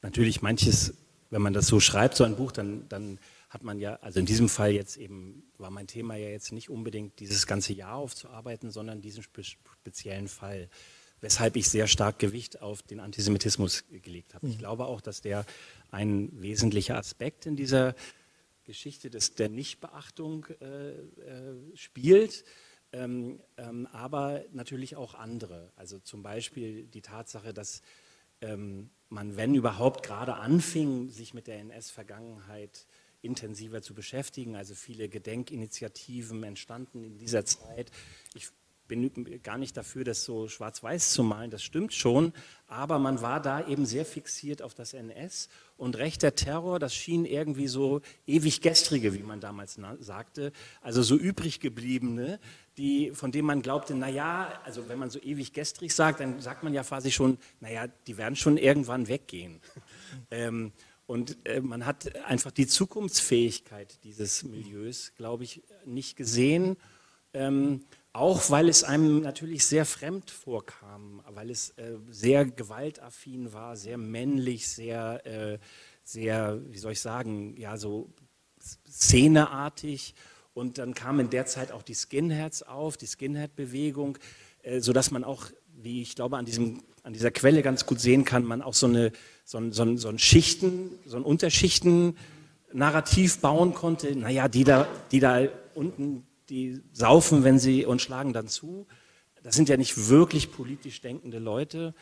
natürlich manches, wenn man das so schreibt, so ein Buch, dann, dann hat man ja, also in diesem Fall jetzt eben, war mein Thema ja jetzt nicht unbedingt dieses ganze Jahr aufzuarbeiten, sondern diesen spe speziellen Fall, weshalb ich sehr stark Gewicht auf den Antisemitismus gelegt habe. Mhm. Ich glaube auch, dass der ein wesentlicher Aspekt in dieser Geschichte des, der Nichtbeachtung äh, äh, spielt. Ähm, ähm, aber natürlich auch andere. Also zum Beispiel die Tatsache, dass ähm, man, wenn überhaupt, gerade anfing, sich mit der NS-Vergangenheit intensiver zu beschäftigen. Also viele Gedenkinitiativen entstanden in dieser Zeit. Ich bin gar nicht dafür, das so schwarz-weiß zu malen, das stimmt schon, aber man war da eben sehr fixiert auf das NS und rechter Terror, das schien irgendwie so ewig gestrige, wie man damals sagte, also so übrig gebliebene, die, von denen man glaubte, naja, also wenn man so ewig gestrig sagt, dann sagt man ja quasi schon, naja, die werden schon irgendwann weggehen. ähm, und äh, man hat einfach die Zukunftsfähigkeit dieses Milieus, glaube ich, nicht gesehen. Ähm, auch weil es einem natürlich sehr fremd vorkam, weil es äh, sehr gewaltaffin war, sehr männlich, sehr, äh, sehr, wie soll ich sagen, ja, so szeneartig. Und dann kam in der Zeit auch die Skinheads auf, die Skinhead-Bewegung, äh, sodass man auch, wie ich glaube, an, diesem, an dieser Quelle ganz gut sehen kann, man auch so, eine, so, ein, so, ein, so ein Schichten, so ein Unterschichten-Narrativ bauen konnte. Naja, die da, die da unten die saufen, wenn sie und schlagen dann zu. Das sind ja nicht wirklich politisch denkende Leute.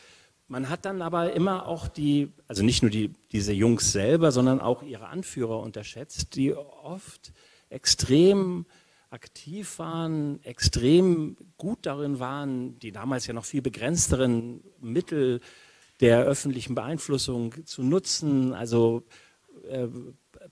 Man hat dann aber immer auch die, also nicht nur die, diese Jungs selber, sondern auch ihre Anführer unterschätzt, die oft extrem aktiv waren, extrem gut darin waren, die damals ja noch viel begrenzteren Mittel der öffentlichen Beeinflussung zu nutzen, also äh,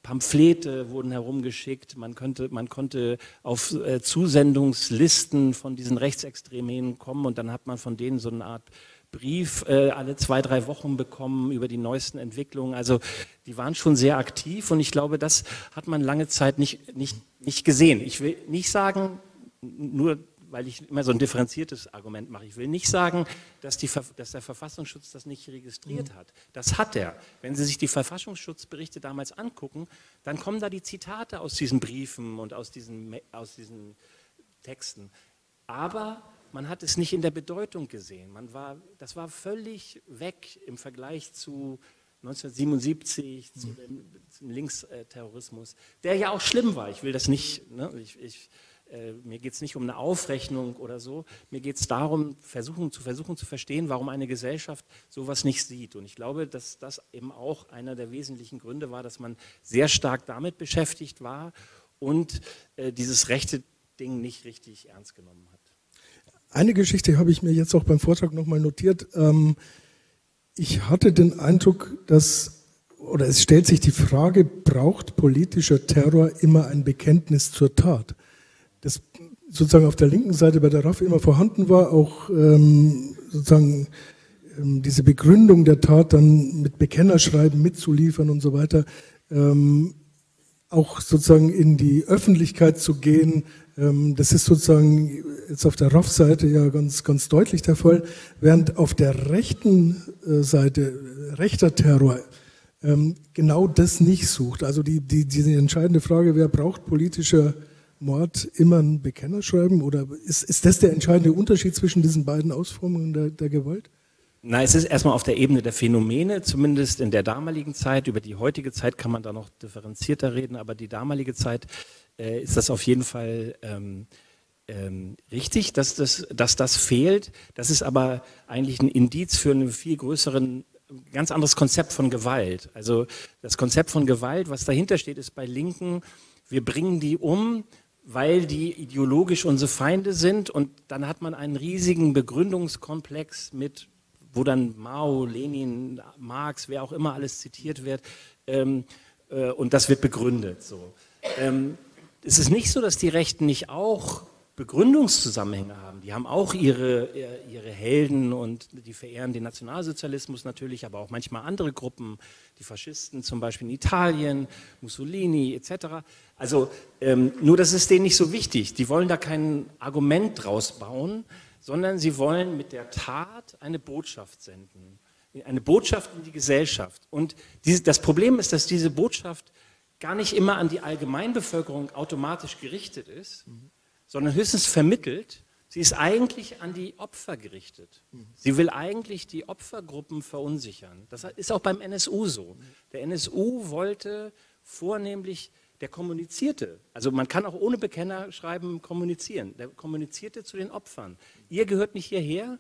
Pamphlete wurden herumgeschickt, man, könnte, man konnte auf äh, Zusendungslisten von diesen Rechtsextremen kommen und dann hat man von denen so eine Art Brief äh, alle zwei, drei Wochen bekommen über die neuesten Entwicklungen. Also die waren schon sehr aktiv und ich glaube, das hat man lange Zeit nicht, nicht, nicht gesehen. Ich will nicht sagen, nur weil ich immer so ein differenziertes Argument mache. Ich will nicht sagen, dass, die, dass, der Verfassungsschutz das nicht registriert hat. Das hat er. Wenn Sie sich die Verfassungsschutzberichte damals angucken, dann kommen da die Zitate aus diesen Briefen und aus diesen, aus diesen Texten. Aber man hat es nicht in der Bedeutung gesehen. Man war, das war völlig weg im Vergleich zu 1977, zu dem, zum Linksterrorismus, der ja auch schlimm war. Ich will das nicht, ne, ich, ich äh, mir geht es nicht um eine Aufrechnung oder so, mir geht es darum, versuchen, zu versuchen zu verstehen, warum eine Gesellschaft sowas nicht sieht. Und ich glaube, dass das eben auch einer der wesentlichen Gründe war, dass man sehr stark damit beschäftigt war und äh, dieses rechte Ding nicht richtig ernst genommen hat. Eine Geschichte habe ich mir jetzt auch beim Vortrag nochmal notiert. Ähm, ich hatte den Eindruck, dass, oder es stellt sich die Frage, braucht politischer Terror immer ein Bekenntnis zur Tat? das sozusagen auf der linken Seite bei der RAF immer vorhanden war, auch ähm, sozusagen ähm, diese Begründung der Tat dann mit Bekennerschreiben mitzuliefern und so weiter, auch sozusagen in die Öffentlichkeit zu gehen. Ähm, das ist sozusagen jetzt auf der RAF-Seite ja ganz, ganz deutlich der Fall, während auf der rechten äh, Seite rechter Terror ähm, genau das nicht sucht. Also die, die, diese entscheidende Frage, wer braucht politischer Mord immer ein Bekennerschreiben? Oder ist, ist das der entscheidende Unterschied zwischen diesen beiden Ausformungen der, der Gewalt? Nein, es ist erstmal auf der Ebene der Phänomene, zumindest in der damaligen Zeit. Über die heutige Zeit kann man da noch differenzierter reden, aber die damalige Zeit äh, ist das auf jeden Fall ähm, ähm, richtig, dass das, dass das fehlt. Das ist aber eigentlich ein Indiz für einen viel größeren ganz anderes Konzept von Gewalt. Also das Konzept von Gewalt, was dahinter steht, ist bei Linken, wir bringen die um, weil die ideologisch unsere Feinde sind und dann hat man einen riesigen Begründungskomplex mit, wo dann Mao, Lenin, Marx, wer auch immer alles zitiert wird ähm, äh, und das wird begründet. So. Ähm, es ist nicht so, dass die Rechten nicht auch Begründungszusammenhänge haben. Die haben auch ihre, äh, ihre Helden und die verehren den Nationalsozialismus natürlich, aber auch manchmal andere Gruppen, die Faschisten zum Beispiel in Italien, Mussolini etc. Also ähm, nur das ist denen nicht so wichtig. Die wollen da kein Argument draus bauen, sondern sie wollen mit der Tat eine Botschaft senden. Eine Botschaft in die Gesellschaft. Und diese, das Problem ist, dass diese Botschaft gar nicht immer an die Allgemeinbevölkerung automatisch gerichtet ist, sondern höchstens vermittelt. Sie ist eigentlich an die Opfer gerichtet. Sie will eigentlich die Opfergruppen verunsichern. Das ist auch beim NSU so. Der NSU wollte vornehmlich, der kommunizierte, also man kann auch ohne Bekenner schreiben, kommunizieren. Der kommunizierte zu den Opfern. Ihr gehört nicht hierher,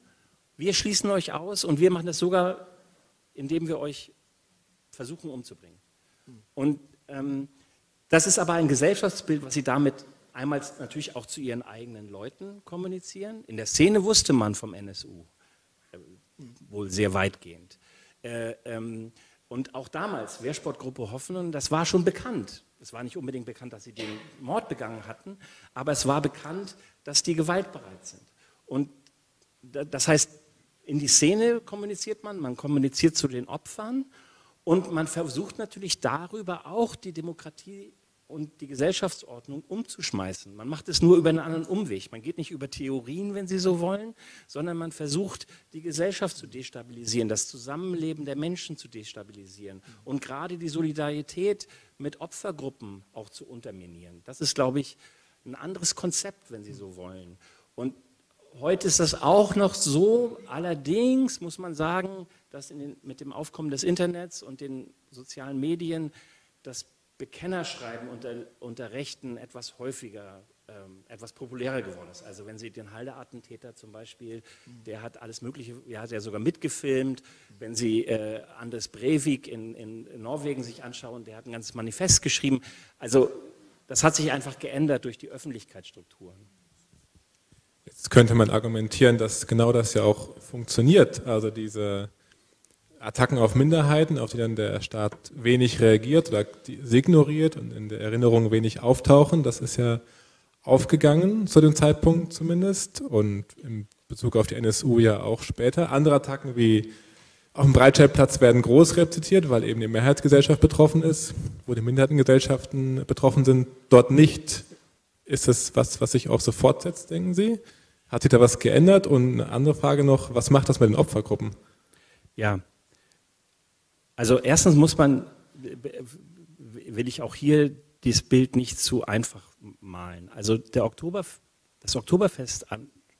wir schließen euch aus und wir machen das sogar, indem wir euch versuchen umzubringen. Und Das ist aber ein Gesellschaftsbild, was sie damit einmal natürlich auch zu ihren eigenen Leuten kommunizieren. In der Szene wusste man vom NSU äh, wohl sehr weitgehend. Äh, ähm, und auch damals, Wehrsportgruppe Hoffnung, das war schon bekannt. Es war nicht unbedingt bekannt, dass sie den Mord begangen hatten, aber es war bekannt, dass die gewaltbereit sind. Und das heißt, in die Szene kommuniziert man, man kommuniziert zu den Opfern und man versucht natürlich darüber auch die Demokratie und die Gesellschaftsordnung umzuschmeißen. Man macht es nur über einen anderen Umweg. Man geht nicht über Theorien, wenn Sie so wollen, sondern man versucht, die Gesellschaft zu destabilisieren, das Zusammenleben der Menschen zu destabilisieren und gerade die Solidarität mit Opfergruppen auch zu unterminieren. Das ist, glaube ich, ein anderes Konzept, wenn Sie so wollen. Und heute ist das auch noch so. Allerdings muss man sagen, dass den, mit dem Aufkommen des Internets und den sozialen Medien das Bekennerschreiben unter, unter Rechten etwas häufiger, ähm, etwas populärer geworden ist. Also wenn Sie den Halde-Attentäter zum Beispiel, der hat alles Mögliche, ja, hat ja sogar mitgefilmt. Wenn Sie äh, Anders Breivik in, in, Norwegen sich anschauen, der hat ein ganzes Manifest geschrieben. Also das hat sich einfach geändert durch die Öffentlichkeitsstrukturen. Jetzt könnte man argumentieren, dass genau das ja auch funktioniert. Also diese Attacken auf Minderheiten, auf die dann der Staat wenig reagiert oder ignoriert und in der Erinnerung wenig auftauchen. Das ist ja aufgegangen zu dem Zeitpunkt zumindest und in Bezug auf die NSU ja auch später. Andere Attacken wie auf dem Breitscheidplatz werden groß rezitiert, weil eben die Mehrheitsgesellschaft betroffen ist, wo die Minderheitengesellschaften betroffen sind. Dort nicht. Ist es was, was sich auch so fortsetzt, denken Sie? Hat sich da was geändert? Und eine andere Frage noch, was macht das mit den Opfergruppen? Ja, also erstens muss man, will ich auch hier dieses Bild nicht zu einfach malen. Also der Oktober, das Oktoberfest,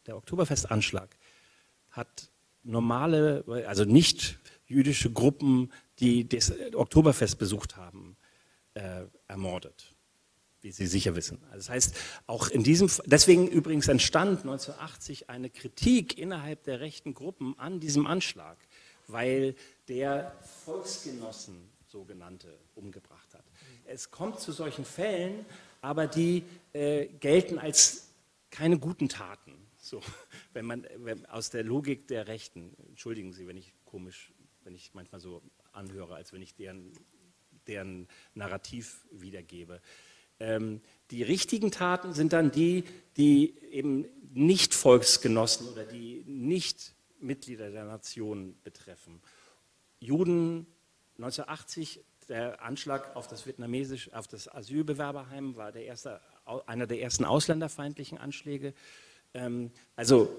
der Oktoberfestanschlag hat normale, also nicht jüdische Gruppen, die das Oktoberfest besucht haben, äh, ermordet, wie Sie sicher wissen. Also das heißt, auch in diesem, deswegen übrigens entstand 1980 eine Kritik innerhalb der rechten Gruppen an diesem Anschlag, weil der Volksgenossen, sogenannte, umgebracht hat. Es kommt zu solchen Fällen, aber die äh, gelten als keine guten Taten. So, wenn man wenn, aus der Logik der Rechten, entschuldigen Sie, wenn ich komisch, wenn ich manchmal so anhöre, als wenn ich deren, deren Narrativ wiedergebe. Ähm, die richtigen Taten sind dann die, die eben nicht Volksgenossen oder die nicht Mitglieder der Nation betreffen. Juden 1980, der Anschlag auf das vietnamesisch, auf das Asylbewerberheim war der erste, einer der ersten ausländerfeindlichen Anschläge. Ähm, also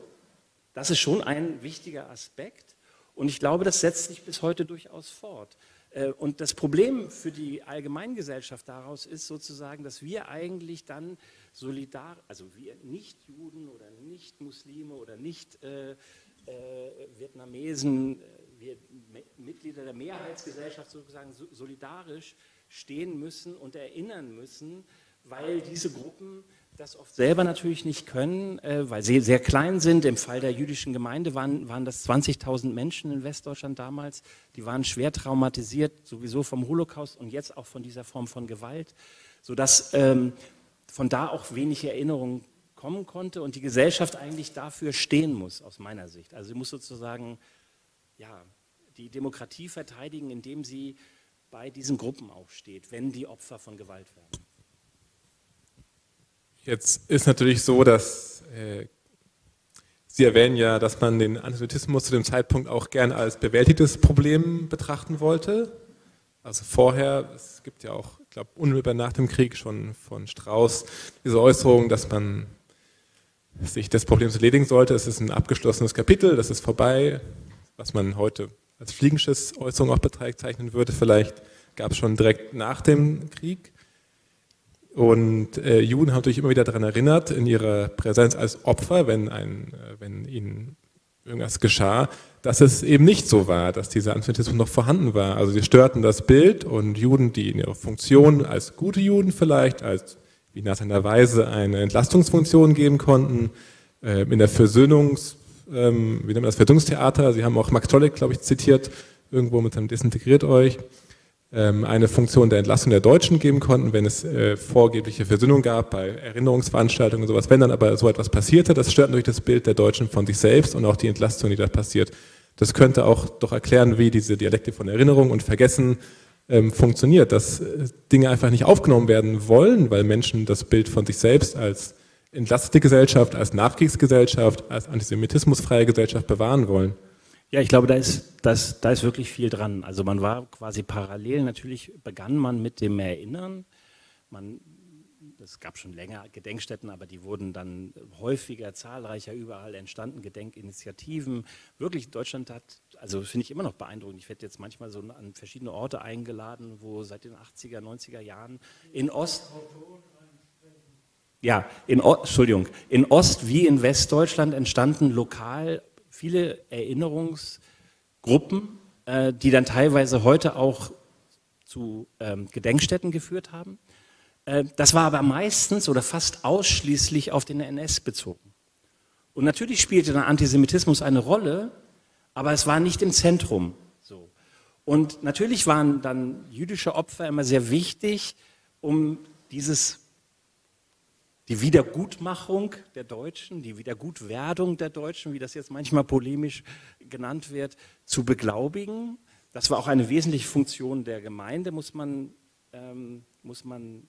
das ist schon ein wichtiger Aspekt und ich glaube, das setzt sich bis heute durchaus fort. Äh, und das Problem für die Allgemeingesellschaft daraus ist sozusagen, dass wir eigentlich dann solidar, also wir Nicht-Juden oder Nicht-Muslime oder Nicht-Vietnamesen, äh, äh, wir Mitglieder der Mehrheitsgesellschaft sozusagen solidarisch stehen müssen und erinnern müssen, weil diese Gruppen das oft selber natürlich nicht können, äh, weil sie sehr klein sind. Im Fall der jüdischen Gemeinde waren, waren das 20.000 Menschen in Westdeutschland damals. Die waren schwer traumatisiert, sowieso vom Holocaust und jetzt auch von dieser Form von Gewalt, sodass ähm, von da auch wenig Erinnerung kommen konnte und die Gesellschaft eigentlich dafür stehen muss, aus meiner Sicht. Also sie muss sozusagen ja, die Demokratie verteidigen, indem sie bei diesen Gruppen aufsteht, wenn die Opfer von Gewalt werden. Jetzt ist natürlich so, dass äh, Sie erwähnen ja, dass man den Antisemitismus zu dem Zeitpunkt auch gern als bewältigtes Problem betrachten wollte. Also vorher, es gibt ja auch, ich glaube, unmittelbar nach dem Krieg schon von Strauß diese Äußerung, dass man sich des Problems erledigen sollte. Es ist ein abgeschlossenes Kapitel, das ist vorbei, was man heute als Fliegenschiss-Äußerung auch bezeichnen würde. Vielleicht gab es schon direkt nach dem Krieg. Und äh, Juden haben natürlich immer wieder daran erinnert, in ihrer Präsenz als Opfer, wenn, ein, äh, wenn ihnen irgendwas geschah, dass es eben nicht so war, dass dieser Antisemitismus noch vorhanden war. Also sie störten das Bild und Juden, die in ihrer Funktion als gute Juden vielleicht, als wie nach seiner Weise eine Entlastungsfunktion geben konnten, äh, in der Versöhnungs- ähm, wie nennt man das, Verdungstheater. Sie haben auch Max Tollek, glaube ich, zitiert, irgendwo mit seinem Desintegriert euch. ähm, eine Funktion der Entlassung der Deutschen geben konnten, wenn es äh, vorgebliche Versöhnung gab bei Erinnerungsveranstaltungen und sowas. Wenn dann aber so etwas passierte, das stört natürlich das Bild der Deutschen von sich selbst und auch die Entlastung, die da passiert. Das könnte auch doch erklären, wie diese Dialekte von Erinnerung und Vergessen ähm, funktioniert, dass äh, Dinge einfach nicht aufgenommen werden wollen, weil Menschen das Bild von sich selbst als entlastete Gesellschaft, als Nachkriegsgesellschaft, als antisemitismusfreie Gesellschaft bewahren wollen. Ja, ich glaube, da ist, das, da ist wirklich viel dran. Also man war quasi parallel, natürlich begann man mit dem Erinnern. Man, es gab schon länger Gedenkstätten, aber die wurden dann häufiger, zahlreicher, überall entstanden, Gedenkinitiativen. Wirklich, Deutschland hat, also finde ich immer noch beeindruckend, ich werde jetzt manchmal so an verschiedene Orte eingeladen, wo seit den 80er, 90er Jahren in Ost... Ja, in, Entschuldigung, in Ost- wie in Westdeutschland entstanden lokal viele Erinnerungsgruppen, äh, die dann teilweise heute auch zu ähm, Gedenkstätten geführt haben. Äh, das war aber meistens oder fast ausschließlich auf den NS bezogen. Und natürlich spielte der Antisemitismus eine Rolle, aber es war nicht im Zentrum. So. Und natürlich waren dann jüdische Opfer immer sehr wichtig, um dieses die Wiedergutmachung der Deutschen, die Wiedergutwerdung der Deutschen, wie das jetzt manchmal polemisch genannt wird, zu beglaubigen. Das war auch eine wesentliche Funktion der Gemeinde, muss man, ähm, muss man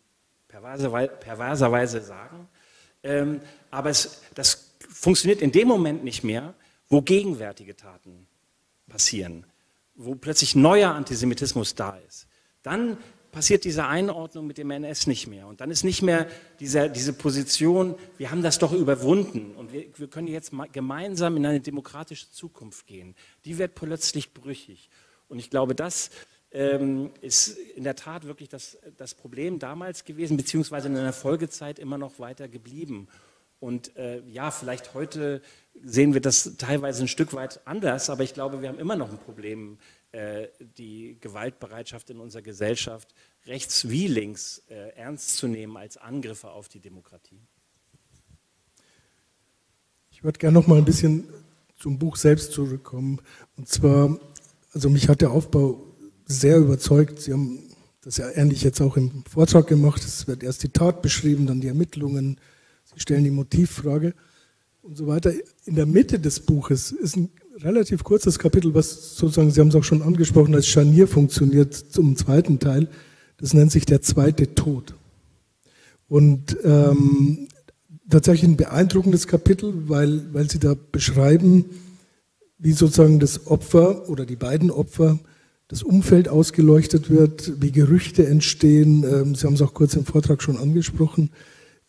perverserweise, perverserweise sagen. Ähm, aber es, das funktioniert in dem Moment nicht mehr, wo gegenwärtige Taten passieren, wo plötzlich neuer Antisemitismus da ist. Dann passiert diese Einordnung mit dem NS nicht mehr. Und dann ist nicht mehr dieser, diese Position, wir haben das doch überwunden und wir, wir können jetzt gemeinsam in eine demokratische Zukunft gehen. Die wird plötzlich brüchig. Und ich glaube, das ähm, ist in der Tat wirklich das, das Problem damals gewesen, beziehungsweise in der Folgezeit immer noch weiter geblieben. Und äh, ja, vielleicht heute sehen wir das teilweise ein Stück weit anders, aber ich glaube, wir haben immer noch ein Problem die Gewaltbereitschaft in unserer Gesellschaft rechts wie links äh, ernst zu nehmen als Angriffe auf die Demokratie. Ich würde gerne noch mal ein bisschen zum Buch selbst zurückkommen. Und zwar, also mich hat der Aufbau sehr überzeugt. Sie haben das ja ähnlich jetzt auch im Vortrag gemacht. Es wird erst die Tat beschrieben, dann die Ermittlungen. Sie stellen die Motivfrage und so weiter. In der Mitte des Buches ist ein relativ kurzes Kapitel, was sozusagen, Sie haben es auch schon angesprochen, als Scharnier funktioniert zum zweiten Teil. Das nennt sich der zweite Tod. Und ähm, tatsächlich ein beeindruckendes Kapitel, weil, weil Sie da beschreiben, wie sozusagen das Opfer oder die beiden Opfer das Umfeld ausgeleuchtet wird, wie Gerüchte entstehen. Ähm, Sie haben es auch kurz im Vortrag schon angesprochen,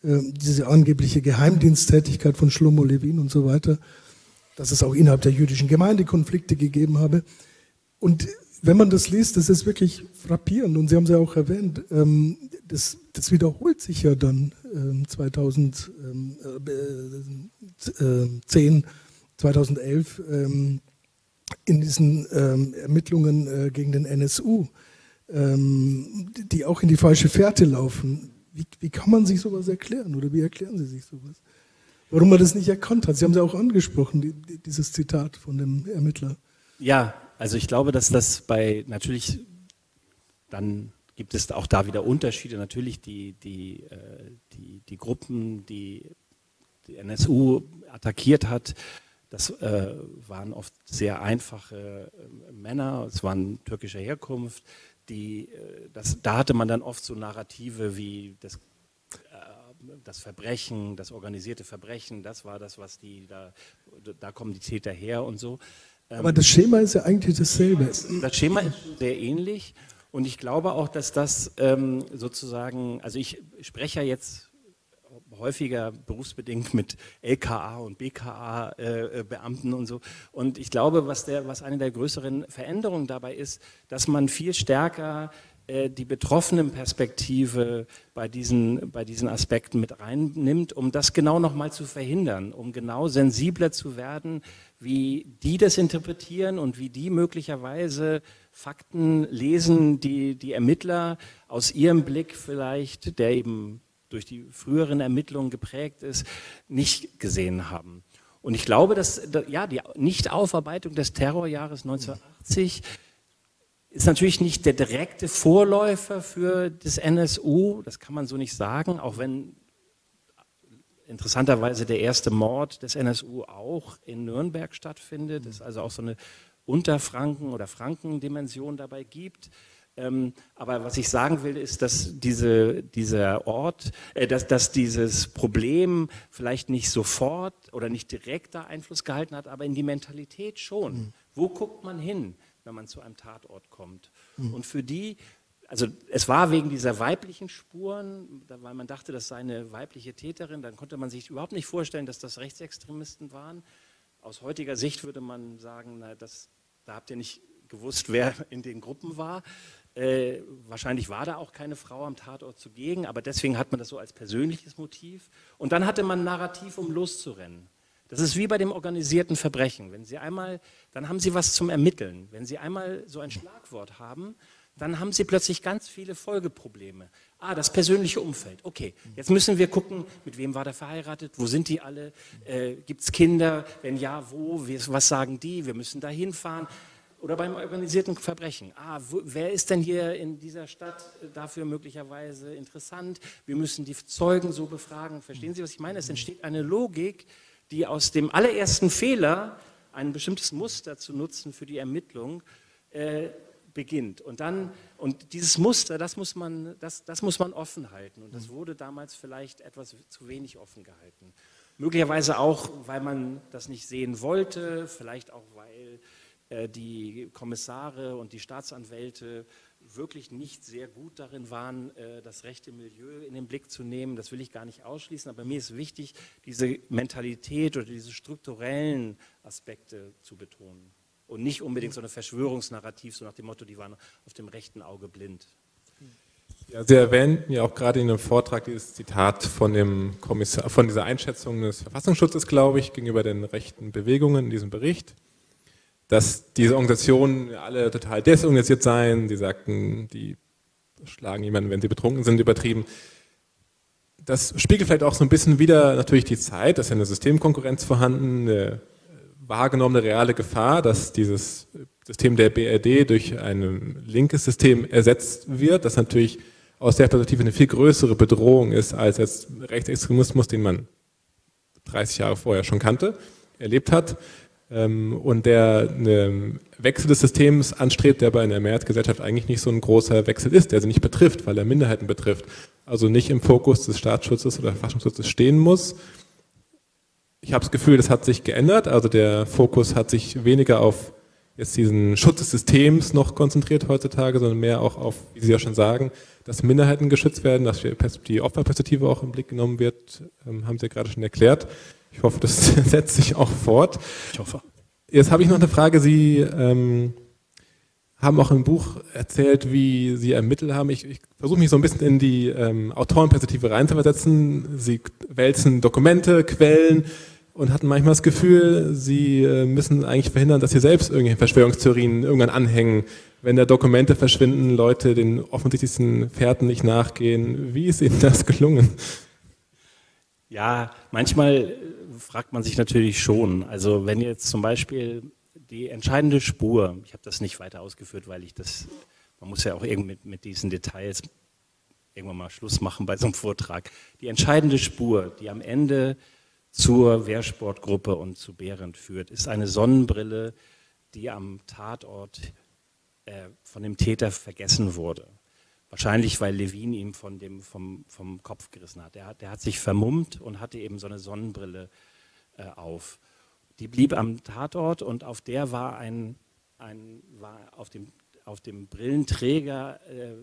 ähm, diese angebliche Geheimdiensttätigkeit von Shlomo Levin und so weiter dass es auch innerhalb der jüdischen Gemeinde Konflikte gegeben habe. Und wenn man das liest, das ist wirklich frappierend. Und Sie haben es ja auch erwähnt, ähm, das, das, wiederholt sich ja dann 2010, 2011 ähm, äh, ähm, in diesen Ermittlungen äh, gegen den NSU, die auch in die falsche Fährte laufen. Wie, wie kann man sich sowas erklären oder wie erklären Sie sich sowas? Warum man das nicht erkannt hat. Sie haben es ja auch angesprochen, die, dieses Zitat von dem Ermittler. Ja, also ich glaube, dass das bei natürlich dann gibt es auch da wieder Unterschiede. Natürlich die, die, äh, die, die Gruppen, die die NSU attackiert hat, das äh, waren oft sehr einfache äh, Männer, es waren türkischer Herkunft. Die, das, da hatte man dann oft so Narrative wie das das Verbrechen, das organisierte Verbrechen, das war das, was die, da, da kommen die Täter her und so. Aber das Schema ist ja eigentlich dasselbe. Das Schema ist sehr ähnlich und ich glaube auch, dass das ähm, sozusagen, also ich spreche ja jetzt häufiger berufsbedingt mit LKA und BKA-Beamten äh, und so. Und ich glaube, was, der, was eine der größeren Veränderungen dabei ist, dass man viel stärker äh, die betroffenen Perspektive bei diesen, bei diesen Aspekten mit reinnimmt, um das genau nochmal zu verhindern, um genau sensibler zu werden, wie die das interpretieren und wie die möglicherweise Fakten lesen, die die Ermittler aus ihrem Blick vielleicht, der eben durch die früheren Ermittlungen geprägt ist, nicht gesehen haben. Und ich glaube, dass ja, die Nichtaufarbeitung des Terrorjahres 1980 ist natürlich nicht der direkte Vorläufer für das NSU, das kann man so nicht sagen, auch wenn interessanterweise der erste Mord des NSU auch in Nürnberg stattfindet, es also auch so eine Unterfranken- oder Frankendimension dabei gibt. Ähm, aber was ich sagen will, ist, dass diese, dieser Ort, äh, dass, dass dieses Problem vielleicht nicht sofort oder nicht direkt da Einfluss gehalten hat, aber in die Mentalität schon. Mhm. Wo guckt man hin, wenn man zu einem Tatort kommt? Mhm. Und für die also es war wegen dieser weiblichen Spuren, weil man dachte, das sei eine weibliche Täterin, dann konnte man sich überhaupt nicht vorstellen, dass das Rechtsextremisten waren. Aus heutiger Sicht würde man sagen, na, das, da habt ihr nicht gewusst, wer in den Gruppen war. Äh, wahrscheinlich war da auch keine Frau am Tatort zugegen, aber deswegen hat man das so als persönliches Motiv. Und dann hatte man ein Narrativ, um loszurennen. Das ist wie bei dem organisierten Verbrechen. Wenn Sie einmal, dann haben Sie was zum Ermitteln. Wenn Sie einmal so ein Schlagwort haben, dann haben Sie plötzlich ganz viele Folgeprobleme. Ah, das persönliche Umfeld. Okay, jetzt müssen wir gucken, mit wem war der verheiratet, wo sind die alle, äh, gibt es Kinder, wenn ja, wo, was sagen die, wir müssen da hinfahren. Oder beim organisierten Verbrechen. Ah, wo, wer ist denn hier in dieser Stadt dafür möglicherweise interessant? Wir müssen die Zeugen so befragen. Verstehen Sie, was ich meine? Es entsteht eine Logik, die aus dem allerersten Fehler, ein bestimmtes Muster zu nutzen für die Ermittlung, äh, beginnt. Und dann, und dieses Muster, das muss man, das, das muss man offen halten. Und das mhm. wurde damals vielleicht etwas zu wenig offen gehalten. Möglicherweise auch, weil man das nicht sehen wollte, vielleicht auch, weil äh, die Kommissare und die Staatsanwälte wirklich nicht sehr gut darin waren, äh, das rechte Milieu in den Blick zu nehmen. Das will ich gar nicht ausschließen, aber mir ist wichtig, diese Mentalität oder diese strukturellen Aspekte zu betonen und nicht unbedingt so ein Verschwörungsnarrativ, so nach dem Motto, die waren auf dem rechten Auge blind. Ja, Sie erwähnten ja auch gerade in dem Vortrag dieses Zitat von, dem Kommissar, von dieser Einschätzung des Verfassungsschutzes, glaube ich, gegenüber den rechten Bewegungen in diesem Bericht, dass diese Organisationen alle total desorganisiert seien. Sie sagten, die schlagen jemanden, wenn sie betrunken sind, übertrieben. Das spiegelt vielleicht auch so ein bisschen wieder natürlich die Zeit, dass ja eine Systemkonkurrenz vorhanden, eine wahrgenommene reale Gefahr, dass dieses System der BRD durch ein linkes System ersetzt wird, das natürlich aus der Perspektive eine viel größere Bedrohung ist als jetzt Rechtsextremismus, den man 30 Jahre vorher schon kannte, erlebt hat und der einen Wechsel des Systems anstrebt, der bei einer Mehrheitsgesellschaft eigentlich nicht so ein großer Wechsel ist, der sie nicht betrifft, weil er Minderheiten betrifft, also nicht im Fokus des Staatsschutzes oder Verfassungsschutzes stehen muss, ich habe das Gefühl, das hat sich geändert. Also der Fokus hat sich weniger auf jetzt diesen Schutz des Systems noch konzentriert heutzutage, sondern mehr auch auf, wie Sie ja schon sagen, dass Minderheiten geschützt werden, dass die Opferperspektive auch im Blick genommen wird, ähm, haben Sie ja gerade schon erklärt. Ich hoffe, das setzt sich auch fort. Ich hoffe. Jetzt habe ich noch eine Frage. Sie ähm, haben auch im Buch erzählt, wie Sie ermittelt haben. Ich, ich versuche mich so ein bisschen in die ähm, Autorenperspektive reinzuversetzen. Sie wälzen Dokumente, Quellen, und hatten manchmal das Gefühl, sie äh, müssen eigentlich verhindern, dass sie selbst irgendwelche Verschwörungstheorien irgendwann anhängen. Wenn da Dokumente verschwinden, Leute den offensichtlichsten Fährten nicht nachgehen. Wie ist Ihnen das gelungen? Ja, manchmal fragt man sich natürlich schon. Also wenn jetzt zum Beispiel die entscheidende Spur, ich habe das nicht weiter ausgeführt, weil ich das, man muss ja auch irgendwie mit, mit diesen Details irgendwann mal Schluss machen bei so einem Vortrag. Die entscheidende Spur, die am Ende zur Wehrsportgruppe und zu Behrendt führt, ist eine Sonnenbrille, die am Tatort äh, von dem Täter vergessen wurde. Wahrscheinlich, weil Levin ihm von dem, vom, vom Kopf gerissen hat. Der, hat. der hat sich vermummt und hatte eben so eine Sonnenbrille äh, auf. Die blieb am Tatort und auf der war ein, ein war auf dem, auf dem Brillenträger äh,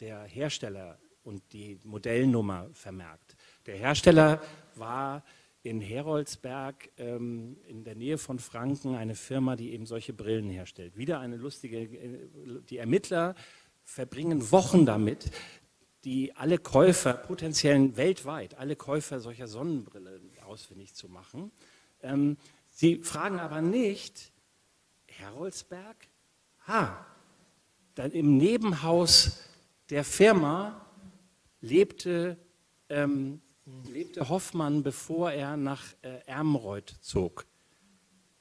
der Hersteller und die Modellnummer vermerkt. Der Hersteller war in Heroldsberg ähm, in der Nähe von Franken eine Firma, die eben solche Brillen herstellt. Wieder eine lustige, äh, die Ermittler verbringen Wochen damit, die alle Käufer, potenziellen weltweit, alle Käufer solcher Sonnenbrillen ausfindig zu machen. Ähm, sie fragen aber nicht, Heroldsberg? Ha, dann im Nebenhaus der Firma lebte ähm, lebte Hoffmann, bevor er nach äh, Ermreuth zog.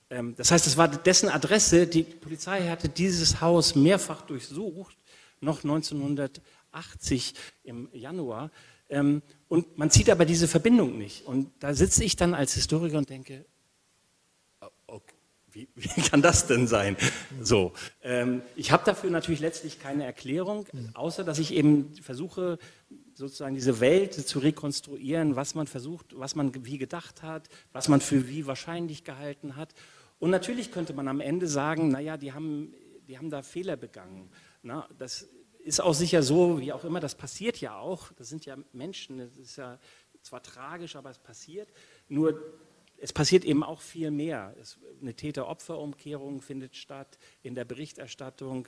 Ähm, das heißt, es war dessen Adresse. Die Polizei hatte dieses Haus mehrfach durchsucht, noch 1980 im Januar. Ähm, und man zieht aber diese Verbindung nicht. Und da sitze ich dann als Historiker und denke, okay, wie, wie kann das denn sein? So, ähm, ich habe dafür natürlich letztlich keine Erklärung, außer dass ich eben versuche, sozusagen diese Welt zu rekonstruieren, was man versucht, was man wie gedacht hat, was man für wie wahrscheinlich gehalten hat. Und natürlich könnte man am Ende sagen, naja, die haben, die haben da Fehler begangen. Na, das ist auch sicher so, wie auch immer, das passiert ja auch. Das sind ja Menschen, das ist ja zwar tragisch, aber es passiert. Nur es passiert eben auch viel mehr. Es, eine Täter-Opfer-Umkehrung findet statt in der Berichterstattung.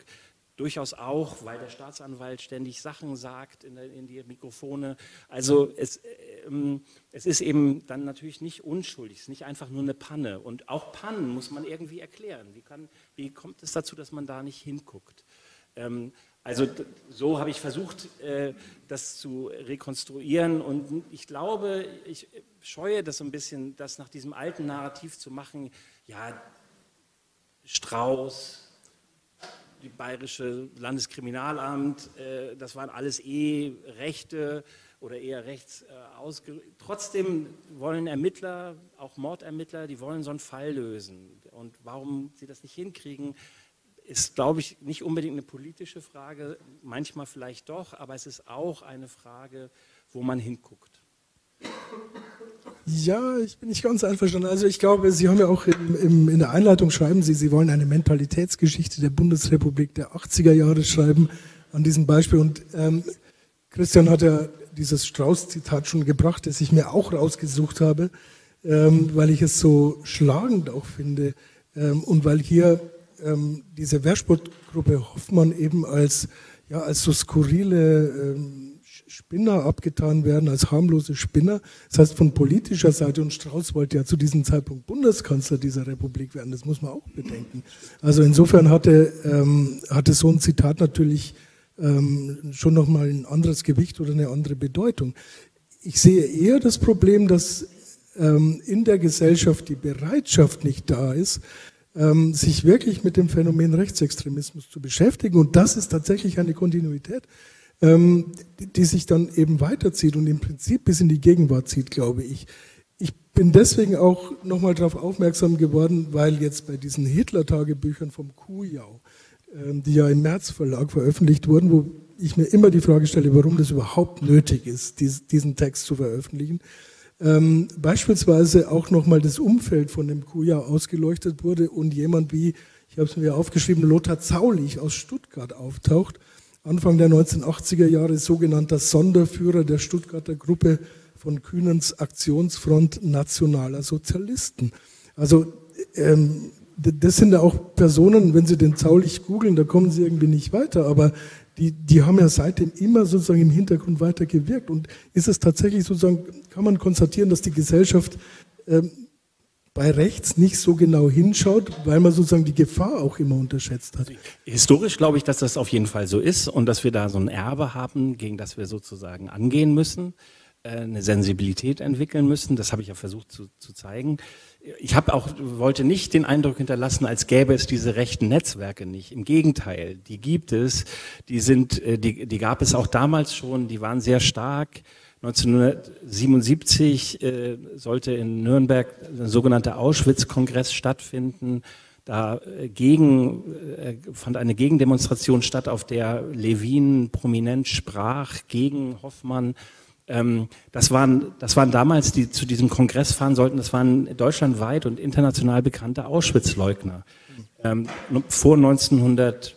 Durchaus auch, weil der Staatsanwalt ständig Sachen sagt in, der, in die Mikrofone. Also es, ähm, es ist eben dann natürlich nicht unschuldig, es ist nicht einfach nur eine Panne. Und auch Pannen muss man irgendwie erklären. Wie, kann, wie kommt es dazu, dass man da nicht hinguckt? Ähm, also so habe ich versucht, äh, das zu rekonstruieren und ich glaube, ich scheue das so ein bisschen, das nach diesem alten Narrativ zu machen, ja, Strauß, die Bayerische Landeskriminalamt, äh, das waren alles eh Rechte oder eher rechts äh, ausgerichtet. Trotzdem wollen Ermittler, auch Mordermittler, die wollen so einen Fall lösen. Und warum sie das nicht hinkriegen, ist, glaube ich, nicht unbedingt eine politische Frage, manchmal vielleicht doch, aber es ist auch eine Frage, wo man hinguckt. Ja, ich bin nicht ganz einverstanden. Also ich glaube, Sie haben ja auch im, im, in der Einleitung schreiben Sie, Sie wollen eine Mentalitätsgeschichte der Bundesrepublik der 80er Jahre schreiben an diesem Beispiel. Und ähm, Christian hat ja dieses Strauß-Zitat schon gebracht, das ich mir auch rausgesucht habe, ähm, weil ich es so schlagend auch finde ähm, und weil hier ähm, diese Wehrsportgruppe Hoffmann eben als, ja, als so skurrile ähm, Spinner abgetan werden, als harmlose Spinner. Das heißt, von politischer Seite, und Strauß wollte ja zu diesem Zeitpunkt Bundeskanzler dieser Republik werden, das muss man auch bedenken. Also insofern hatte, ähm, hatte so ein Zitat natürlich ähm, schon nochmal ein anderes Gewicht oder eine andere Bedeutung. Ich sehe eher das Problem, dass ähm, in der Gesellschaft die Bereitschaft nicht da ist, ähm, sich wirklich mit dem Phänomen Rechtsextremismus zu beschäftigen. Und das ist tatsächlich eine Kontinuität, ähm, die, die sich dann eben weiterzieht und im Prinzip bis in die Gegenwart zieht, glaube ich. Ich bin deswegen auch nochmal darauf aufmerksam geworden, weil jetzt bei diesen Hitler-Tagebüchern vom Kujau, ähm, die ja im März Verlag veröffentlicht wurden, wo ich mir immer die Frage stelle, warum das überhaupt nötig ist, diesen Text zu veröffentlichen, ähm, beispielsweise auch nochmal das Umfeld von dem Kuja ausgeleuchtet wurde und jemand wie, ich habe es mir aufgeschrieben, Lothar Zaulich aus Stuttgart auftaucht, Anfang der 1980er Jahre sogenannter Sonderführer der Stuttgarter Gruppe von Kühnens Aktionsfront Nationaler Sozialisten. Also ähm, das sind ja auch Personen, wenn Sie den Zaulich googeln, da kommen Sie irgendwie nicht weiter, aber die, die haben ja seitdem immer sozusagen im Hintergrund weiter gewirkt. Und ist es tatsächlich sozusagen, kann man konstatieren, dass die Gesellschaft ähm, bei rechts nicht so genau hinschaut, weil man sozusagen die Gefahr auch immer unterschätzt hat. Historisch glaube ich, dass das auf jeden Fall so ist und dass wir da so ein Erbe haben, gegen das wir sozusagen angehen müssen, äh, eine Sensibilität entwickeln müssen. Das habe ich ja versucht zu, zu zeigen ich habe auch wollte nicht den Eindruck hinterlassen, als gäbe es diese rechten Netzwerke nicht. Im Gegenteil, die gibt es. Die sind, äh, die, die gab es auch damals schon. Die waren sehr stark. 1977 äh, sollte in Nürnberg ein sogenannter Auschwitz-Kongress stattfinden. Da äh, gegen, äh, fand eine Gegendemonstration statt, auf der Levin prominent sprach gegen Hoffmann ähm, das, waren, das waren damals, die zu diesem Kongress fahren sollten, das waren deutschlandweit und international bekannte Auschwitz-Leugner. Ähm, vor 1900,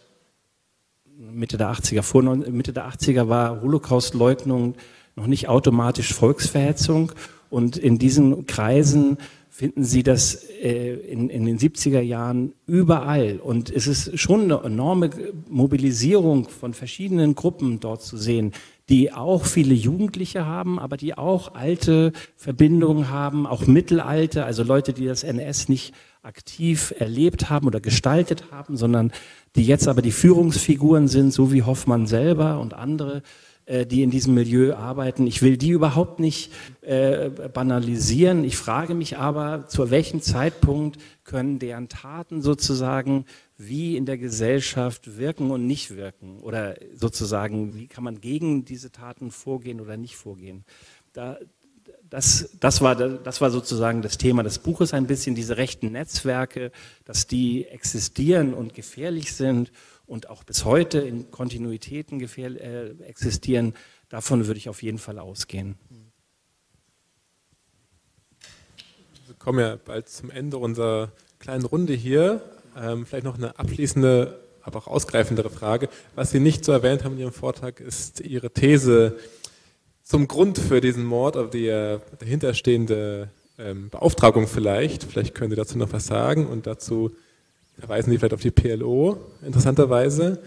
Mitte der 80er, vor Mitte der 80er war Holocaust-Leugnung noch nicht automatisch Volksverhetzung und in diesen Kreisen finden Sie das äh, in, in, den 70er Jahren überall. Und es ist schon eine enorme Mobilisierung von verschiedenen Gruppen dort zu sehen, die auch viele Jugendliche haben, aber die auch alte Verbindungen haben, auch Mittelalte, also Leute, die das NS nicht aktiv erlebt haben oder gestaltet haben, sondern die jetzt aber die Führungsfiguren sind, so wie Hoffmann selber und andere, äh, die in diesem Milieu arbeiten. Ich will die überhaupt nicht äh, banalisieren. Ich frage mich aber, zu welchem Zeitpunkt können deren Taten sozusagen wie in der Gesellschaft wirken und nicht wirken? Oder sozusagen, wie kann man gegen diese Taten vorgehen oder nicht vorgehen? Da, das, das, war, das war sozusagen das Thema des Buches ein bisschen, diese rechten Netzwerke, dass die existieren und gefährlich sind und auch bis heute in Kontinuitäten äh, existieren. Davon würde ich auf jeden Fall ausgehen. Wir kommen ja bald zum Ende unserer kleinen Runde hier. Ähm, vielleicht noch eine abschließende, aber auch ausgreifendere Frage. Was Sie nicht so erwähnt haben in Ihrem Vortrag, ist Ihre These, zum Grund für diesen Mord, also die äh, dahinterstehende ähm, Beauftragung vielleicht. Vielleicht können Sie dazu noch was sagen und dazu verweisen Sie vielleicht auf die PLO, interessanterweise.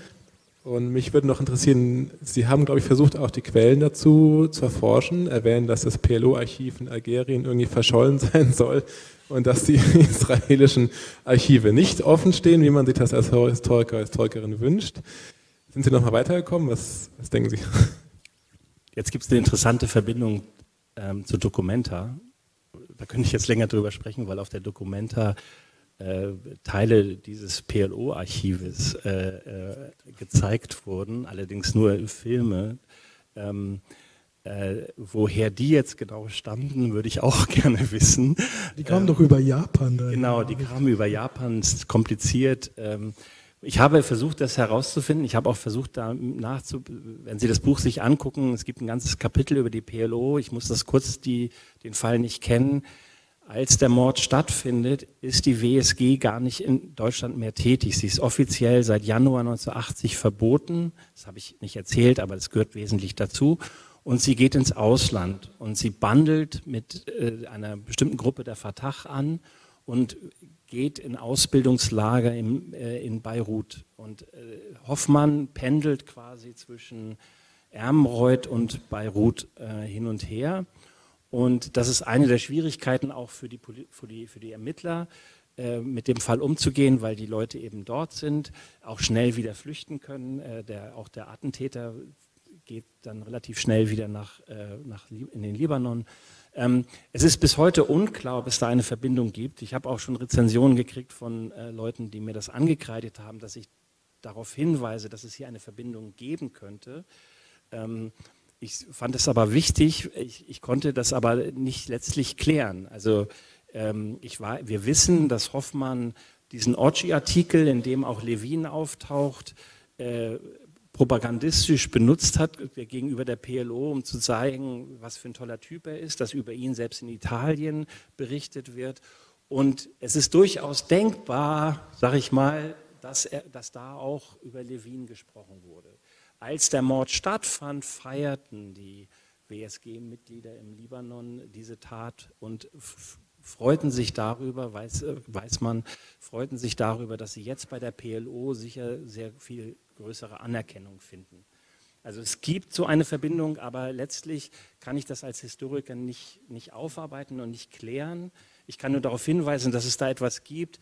Und mich würde noch interessieren, Sie haben, glaube ich, versucht, auch die Quellen dazu zu erforschen, erwähnen, dass das PLO-Archiv in Algerien irgendwie verschollen sein soll und dass die israelischen Archive nicht offen stehen, wie man sich das als Historiker, Historikerin wünscht. Sind Sie noch mal weitergekommen? Was, was denken Sie? Jetzt gibt es eine interessante Verbindung ähm, zu Documenta. Da könnte ich jetzt länger drüber sprechen, weil auf der Documenta äh, Teile dieses PLO-Archives äh, äh, gezeigt wurden, allerdings nur Filme. Ähm, äh, woher die jetzt genau stammten, würde ich auch gerne wissen. Die kamen ähm, doch über Japan. Dann. Genau, die kamen über Japan, ist kompliziert. Ähm, ich habe versucht, das herauszufinden. Ich habe auch versucht, da nachzu, wenn Sie das Buch sich angucken, es gibt ein ganzes Kapitel über die PLO. Ich muss das kurz die, den Fall nicht kennen. Als der Mord stattfindet, ist die WSG gar nicht in Deutschland mehr tätig. Sie ist offiziell seit Januar 1980 verboten. Das habe ich nicht erzählt, aber das gehört wesentlich dazu. Und sie geht ins Ausland und sie bandelt mit äh, einer bestimmten Gruppe der Fatah an und geht in Ausbildungslager im, äh, in Beirut. Und äh, Hoffmann pendelt quasi zwischen Ermreuth und Beirut äh, hin und her. Und das ist eine der Schwierigkeiten auch für die, für die, für die Ermittler, äh, mit dem Fall umzugehen, weil die Leute eben dort sind, auch schnell wieder flüchten können. Äh, der, auch der Attentäter geht dann relativ schnell wieder nach, äh, nach in den Libanon. Ähm, es ist bis heute unklar, ob es da eine Verbindung gibt. Ich habe auch schon Rezensionen gekriegt von Leuten, die mir das angekreidet haben, dass ich darauf hinweise, dass es hier eine Verbindung geben könnte. Ich fand es aber wichtig, ich, ich, konnte das aber nicht letztlich klären. Also ähm, ich war, wir wissen, dass Hoffmann diesen Orci-Artikel, in dem auch Levin auftaucht, äh, propagandistisch benutzt hat gegenüber der PLO, um zu zeigen, was für ein toller Typ er ist, dass über ihn selbst in Italien berichtet wird. Und es ist durchaus denkbar, sage ich mal, dass, er, dass da auch über Levin gesprochen wurde. Als der Mord stattfand, feierten die WSG-Mitglieder im Libanon diese Tat und freuten sich darüber, weiß, weiß man, freuten sich darüber, dass sie jetzt bei der PLO sicher sehr viel größere Anerkennung finden. Also es gibt so eine Verbindung, aber letztlich kann ich das als Historiker nicht, nicht aufarbeiten und nicht klären. Ich kann nur darauf hinweisen, dass es da etwas gibt.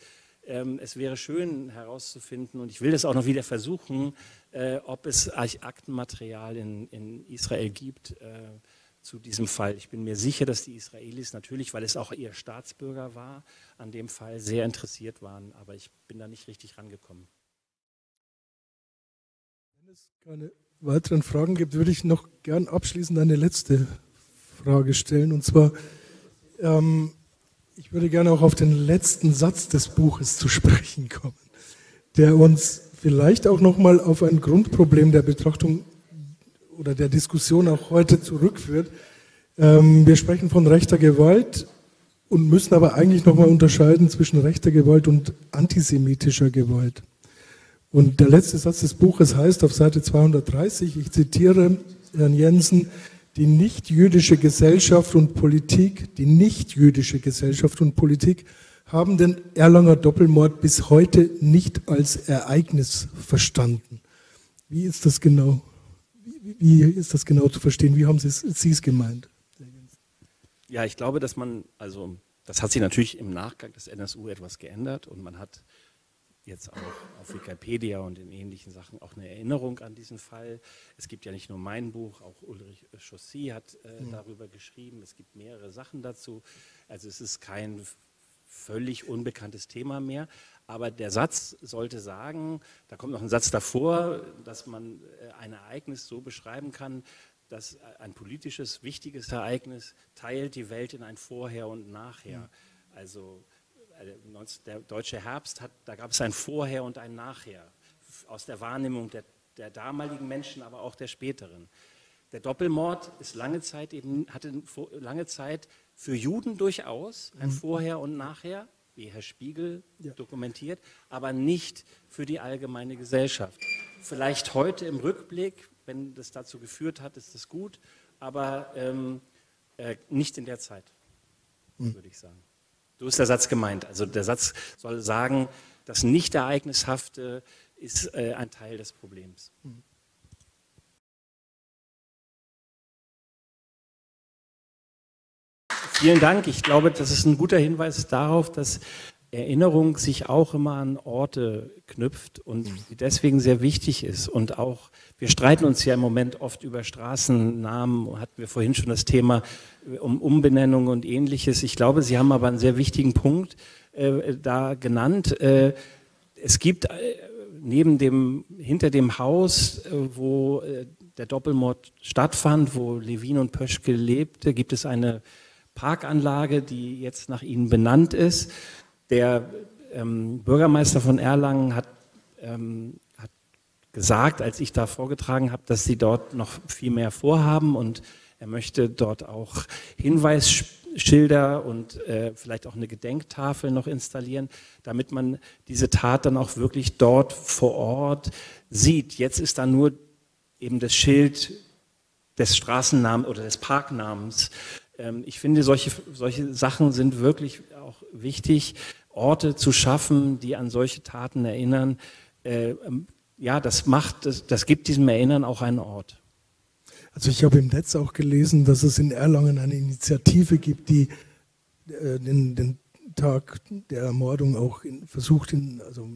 Ähm, es wäre schön herauszufinden, und ich will das auch noch wieder versuchen, äh, ob es Aktenmaterial in, in Israel gibt äh, zu diesem Fall. Ich bin mir sicher, dass die Israelis natürlich, weil es auch ihr Staatsbürger war, an dem Fall sehr interessiert waren, aber ich bin da nicht richtig rangekommen es keine weiteren Fragen gibt, würde ich noch gern abschließend eine letzte Frage stellen. Und zwar, ähm, ich würde gerne auch auf den letzten Satz des Buches zu sprechen kommen, der uns vielleicht auch nochmal auf ein Grundproblem der Betrachtung oder der Diskussion auch heute zurückführt. Ähm, wir sprechen von rechter Gewalt und müssen aber eigentlich nochmal unterscheiden zwischen rechter Gewalt und antisemitischer Gewalt. Und der letzte Satz des Buches heißt auf Seite 230, ich zitiere Herrn Jensen, die nichtjüdische Gesellschaft und Politik, die nichtjüdische Gesellschaft und Politik haben den Erlanger Doppelmord bis heute nicht als Ereignis verstanden. Wie ist das genau? Wie, ist das genau zu verstehen? Wie haben Sie es, Sie es gemeint? Ja, ich glaube, dass man, also das hat sich natürlich im Nachgang des NSU etwas geändert und man hat jetzt auch auf Wikipedia und in ähnlichen Sachen auch eine Erinnerung an diesen Fall. Es gibt ja nicht nur mein Buch, auch Ulrich Chaussy hat äh, mhm. darüber geschrieben. Es gibt mehrere Sachen dazu. Also es ist kein völlig unbekanntes Thema mehr. Aber der Satz sollte sagen, da kommt noch ein Satz davor, dass man äh, ein Ereignis so beschreiben kann, dass ein politisches, wichtiges Ereignis teilt die Welt in ein Vorher und Nachher. Also äh, der deutsche Herbst, hat, da gab es ein Vorher und ein Nachher aus der Wahrnehmung der, der damaligen Menschen, aber auch der späteren. Der Doppelmord ist lange Zeit eben, hatte lange Zeit für Juden durchaus ein mhm. Vorher und Nachher, wie Herr Spiegel ja. dokumentiert, aber nicht für die allgemeine Gesellschaft. Vielleicht heute im Rückblick, wenn das dazu geführt hat, ist das gut, aber ähm, äh, nicht in der Zeit, mhm. würde ich sagen. So ist der Satz gemeint. Also der Satz soll sagen, das Nicht-Ereignishafte ist äh, ein Teil des Problems. Vielen Dank. Ich glaube, das ist ein guter Hinweis darauf, dass Erinnerung sich auch immer an Orte knüpft und mhm. deswegen sehr wichtig ist. Und auch, wir streiten uns ja im Moment oft über Straßennamen, hatten wir vorhin schon das Thema äh, um Umbenennung und ähnliches. Ich glaube, Sie haben aber einen sehr wichtigen Punkt äh, da genannt. Äh, es gibt äh, neben dem, hinter dem Haus, äh, wo äh, der Doppelmord stattfand, wo Levin und Pöschke lebte, gibt es eine Parkanlage, die jetzt nach ihnen benannt ist. Der ähm, Bürgermeister von Erlangen hat, ähm, hat gesagt, als ich da vorgetragen habe, dass sie dort noch viel mehr vorhaben und er möchte dort auch Hinweisschilder und äh, vielleicht auch eine Gedenktafel noch installieren, damit man diese Tat dann auch wirklich dort vor Ort sieht. Jetzt ist da nur eben das Schild des Straßennamens oder des Parknamens. Ähm, ich finde, solche, solche Sachen sind wirklich auch wichtig. Orte zu schaffen, die an solche Taten erinnern, äh, ähm, ja, das macht, das, das gibt diesem Erinnern auch einen Ort. Also ich habe im Netz auch gelesen, dass es in Erlangen eine Initiative gibt, die äh, den, den, Tag der Ermordung auch in, versucht, in, also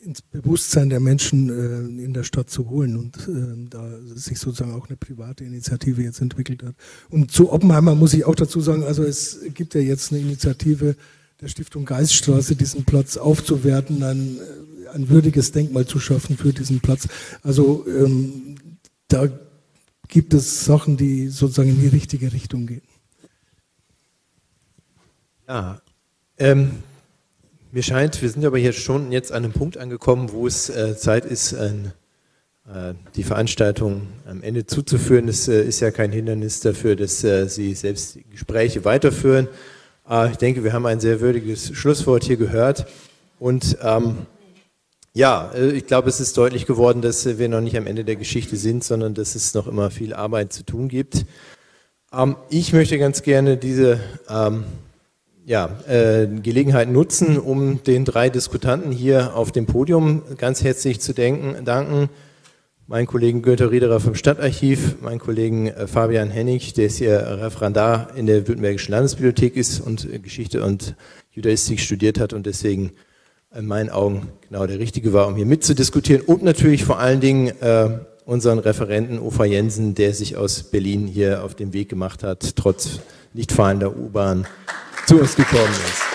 ins Bewusstsein der Menschen äh, in der Stadt zu holen und äh, da sich sozusagen auch eine private Initiative jetzt entwickelt hat. Und zu Oppenheimer muss ich auch dazu sagen, also es gibt ja jetzt eine Initiative der Stiftung Geiststraße, diesen Platz aufzuwerten, ein, äh, ein würdiges Denkmal zu schaffen für diesen Platz. Also ähm, da gibt es Sachen, die sozusagen in die richtige Richtung gehen. Ja, ähm, mir scheint, wir sind aber hier schon jetzt an einem Punkt angekommen, wo es äh, Zeit ist, äh, die Veranstaltung am Ende zuzuführen. Es äh, ist ja kein Hindernis dafür, dass äh, Sie selbst Gespräche weiterführen. ich denke, wir haben ein sehr würdiges Schlusswort hier gehört. Und ähm, ja, äh, ich glaube, es ist deutlich geworden, dass wir noch nicht am Ende der Geschichte sind, sondern dass es noch immer viel Arbeit zu tun gibt. Ähm, ich möchte ganz gerne diese ähm, ja, äh, Gelegenheit nutzen, um den drei Diskutanten hier auf dem Podium ganz herzlich zu denken, danken. Mein Kollegen Günther Riederer vom Stadtarchiv, mein Kollegen äh, Fabian Hennig, der ist hier Referendar in der Württembergischen Landesbibliothek ist und äh, Geschichte und Judaistik studiert hat und deswegen in meinen Augen genau der Richtige war, um hier mitzudiskutieren. Und natürlich vor allen Dingen äh, unseren Referenten Ufa Jensen, der sich aus Berlin hier auf den Weg gemacht hat, trotz nicht fahrender U-Bahn zu uns gekommen ist.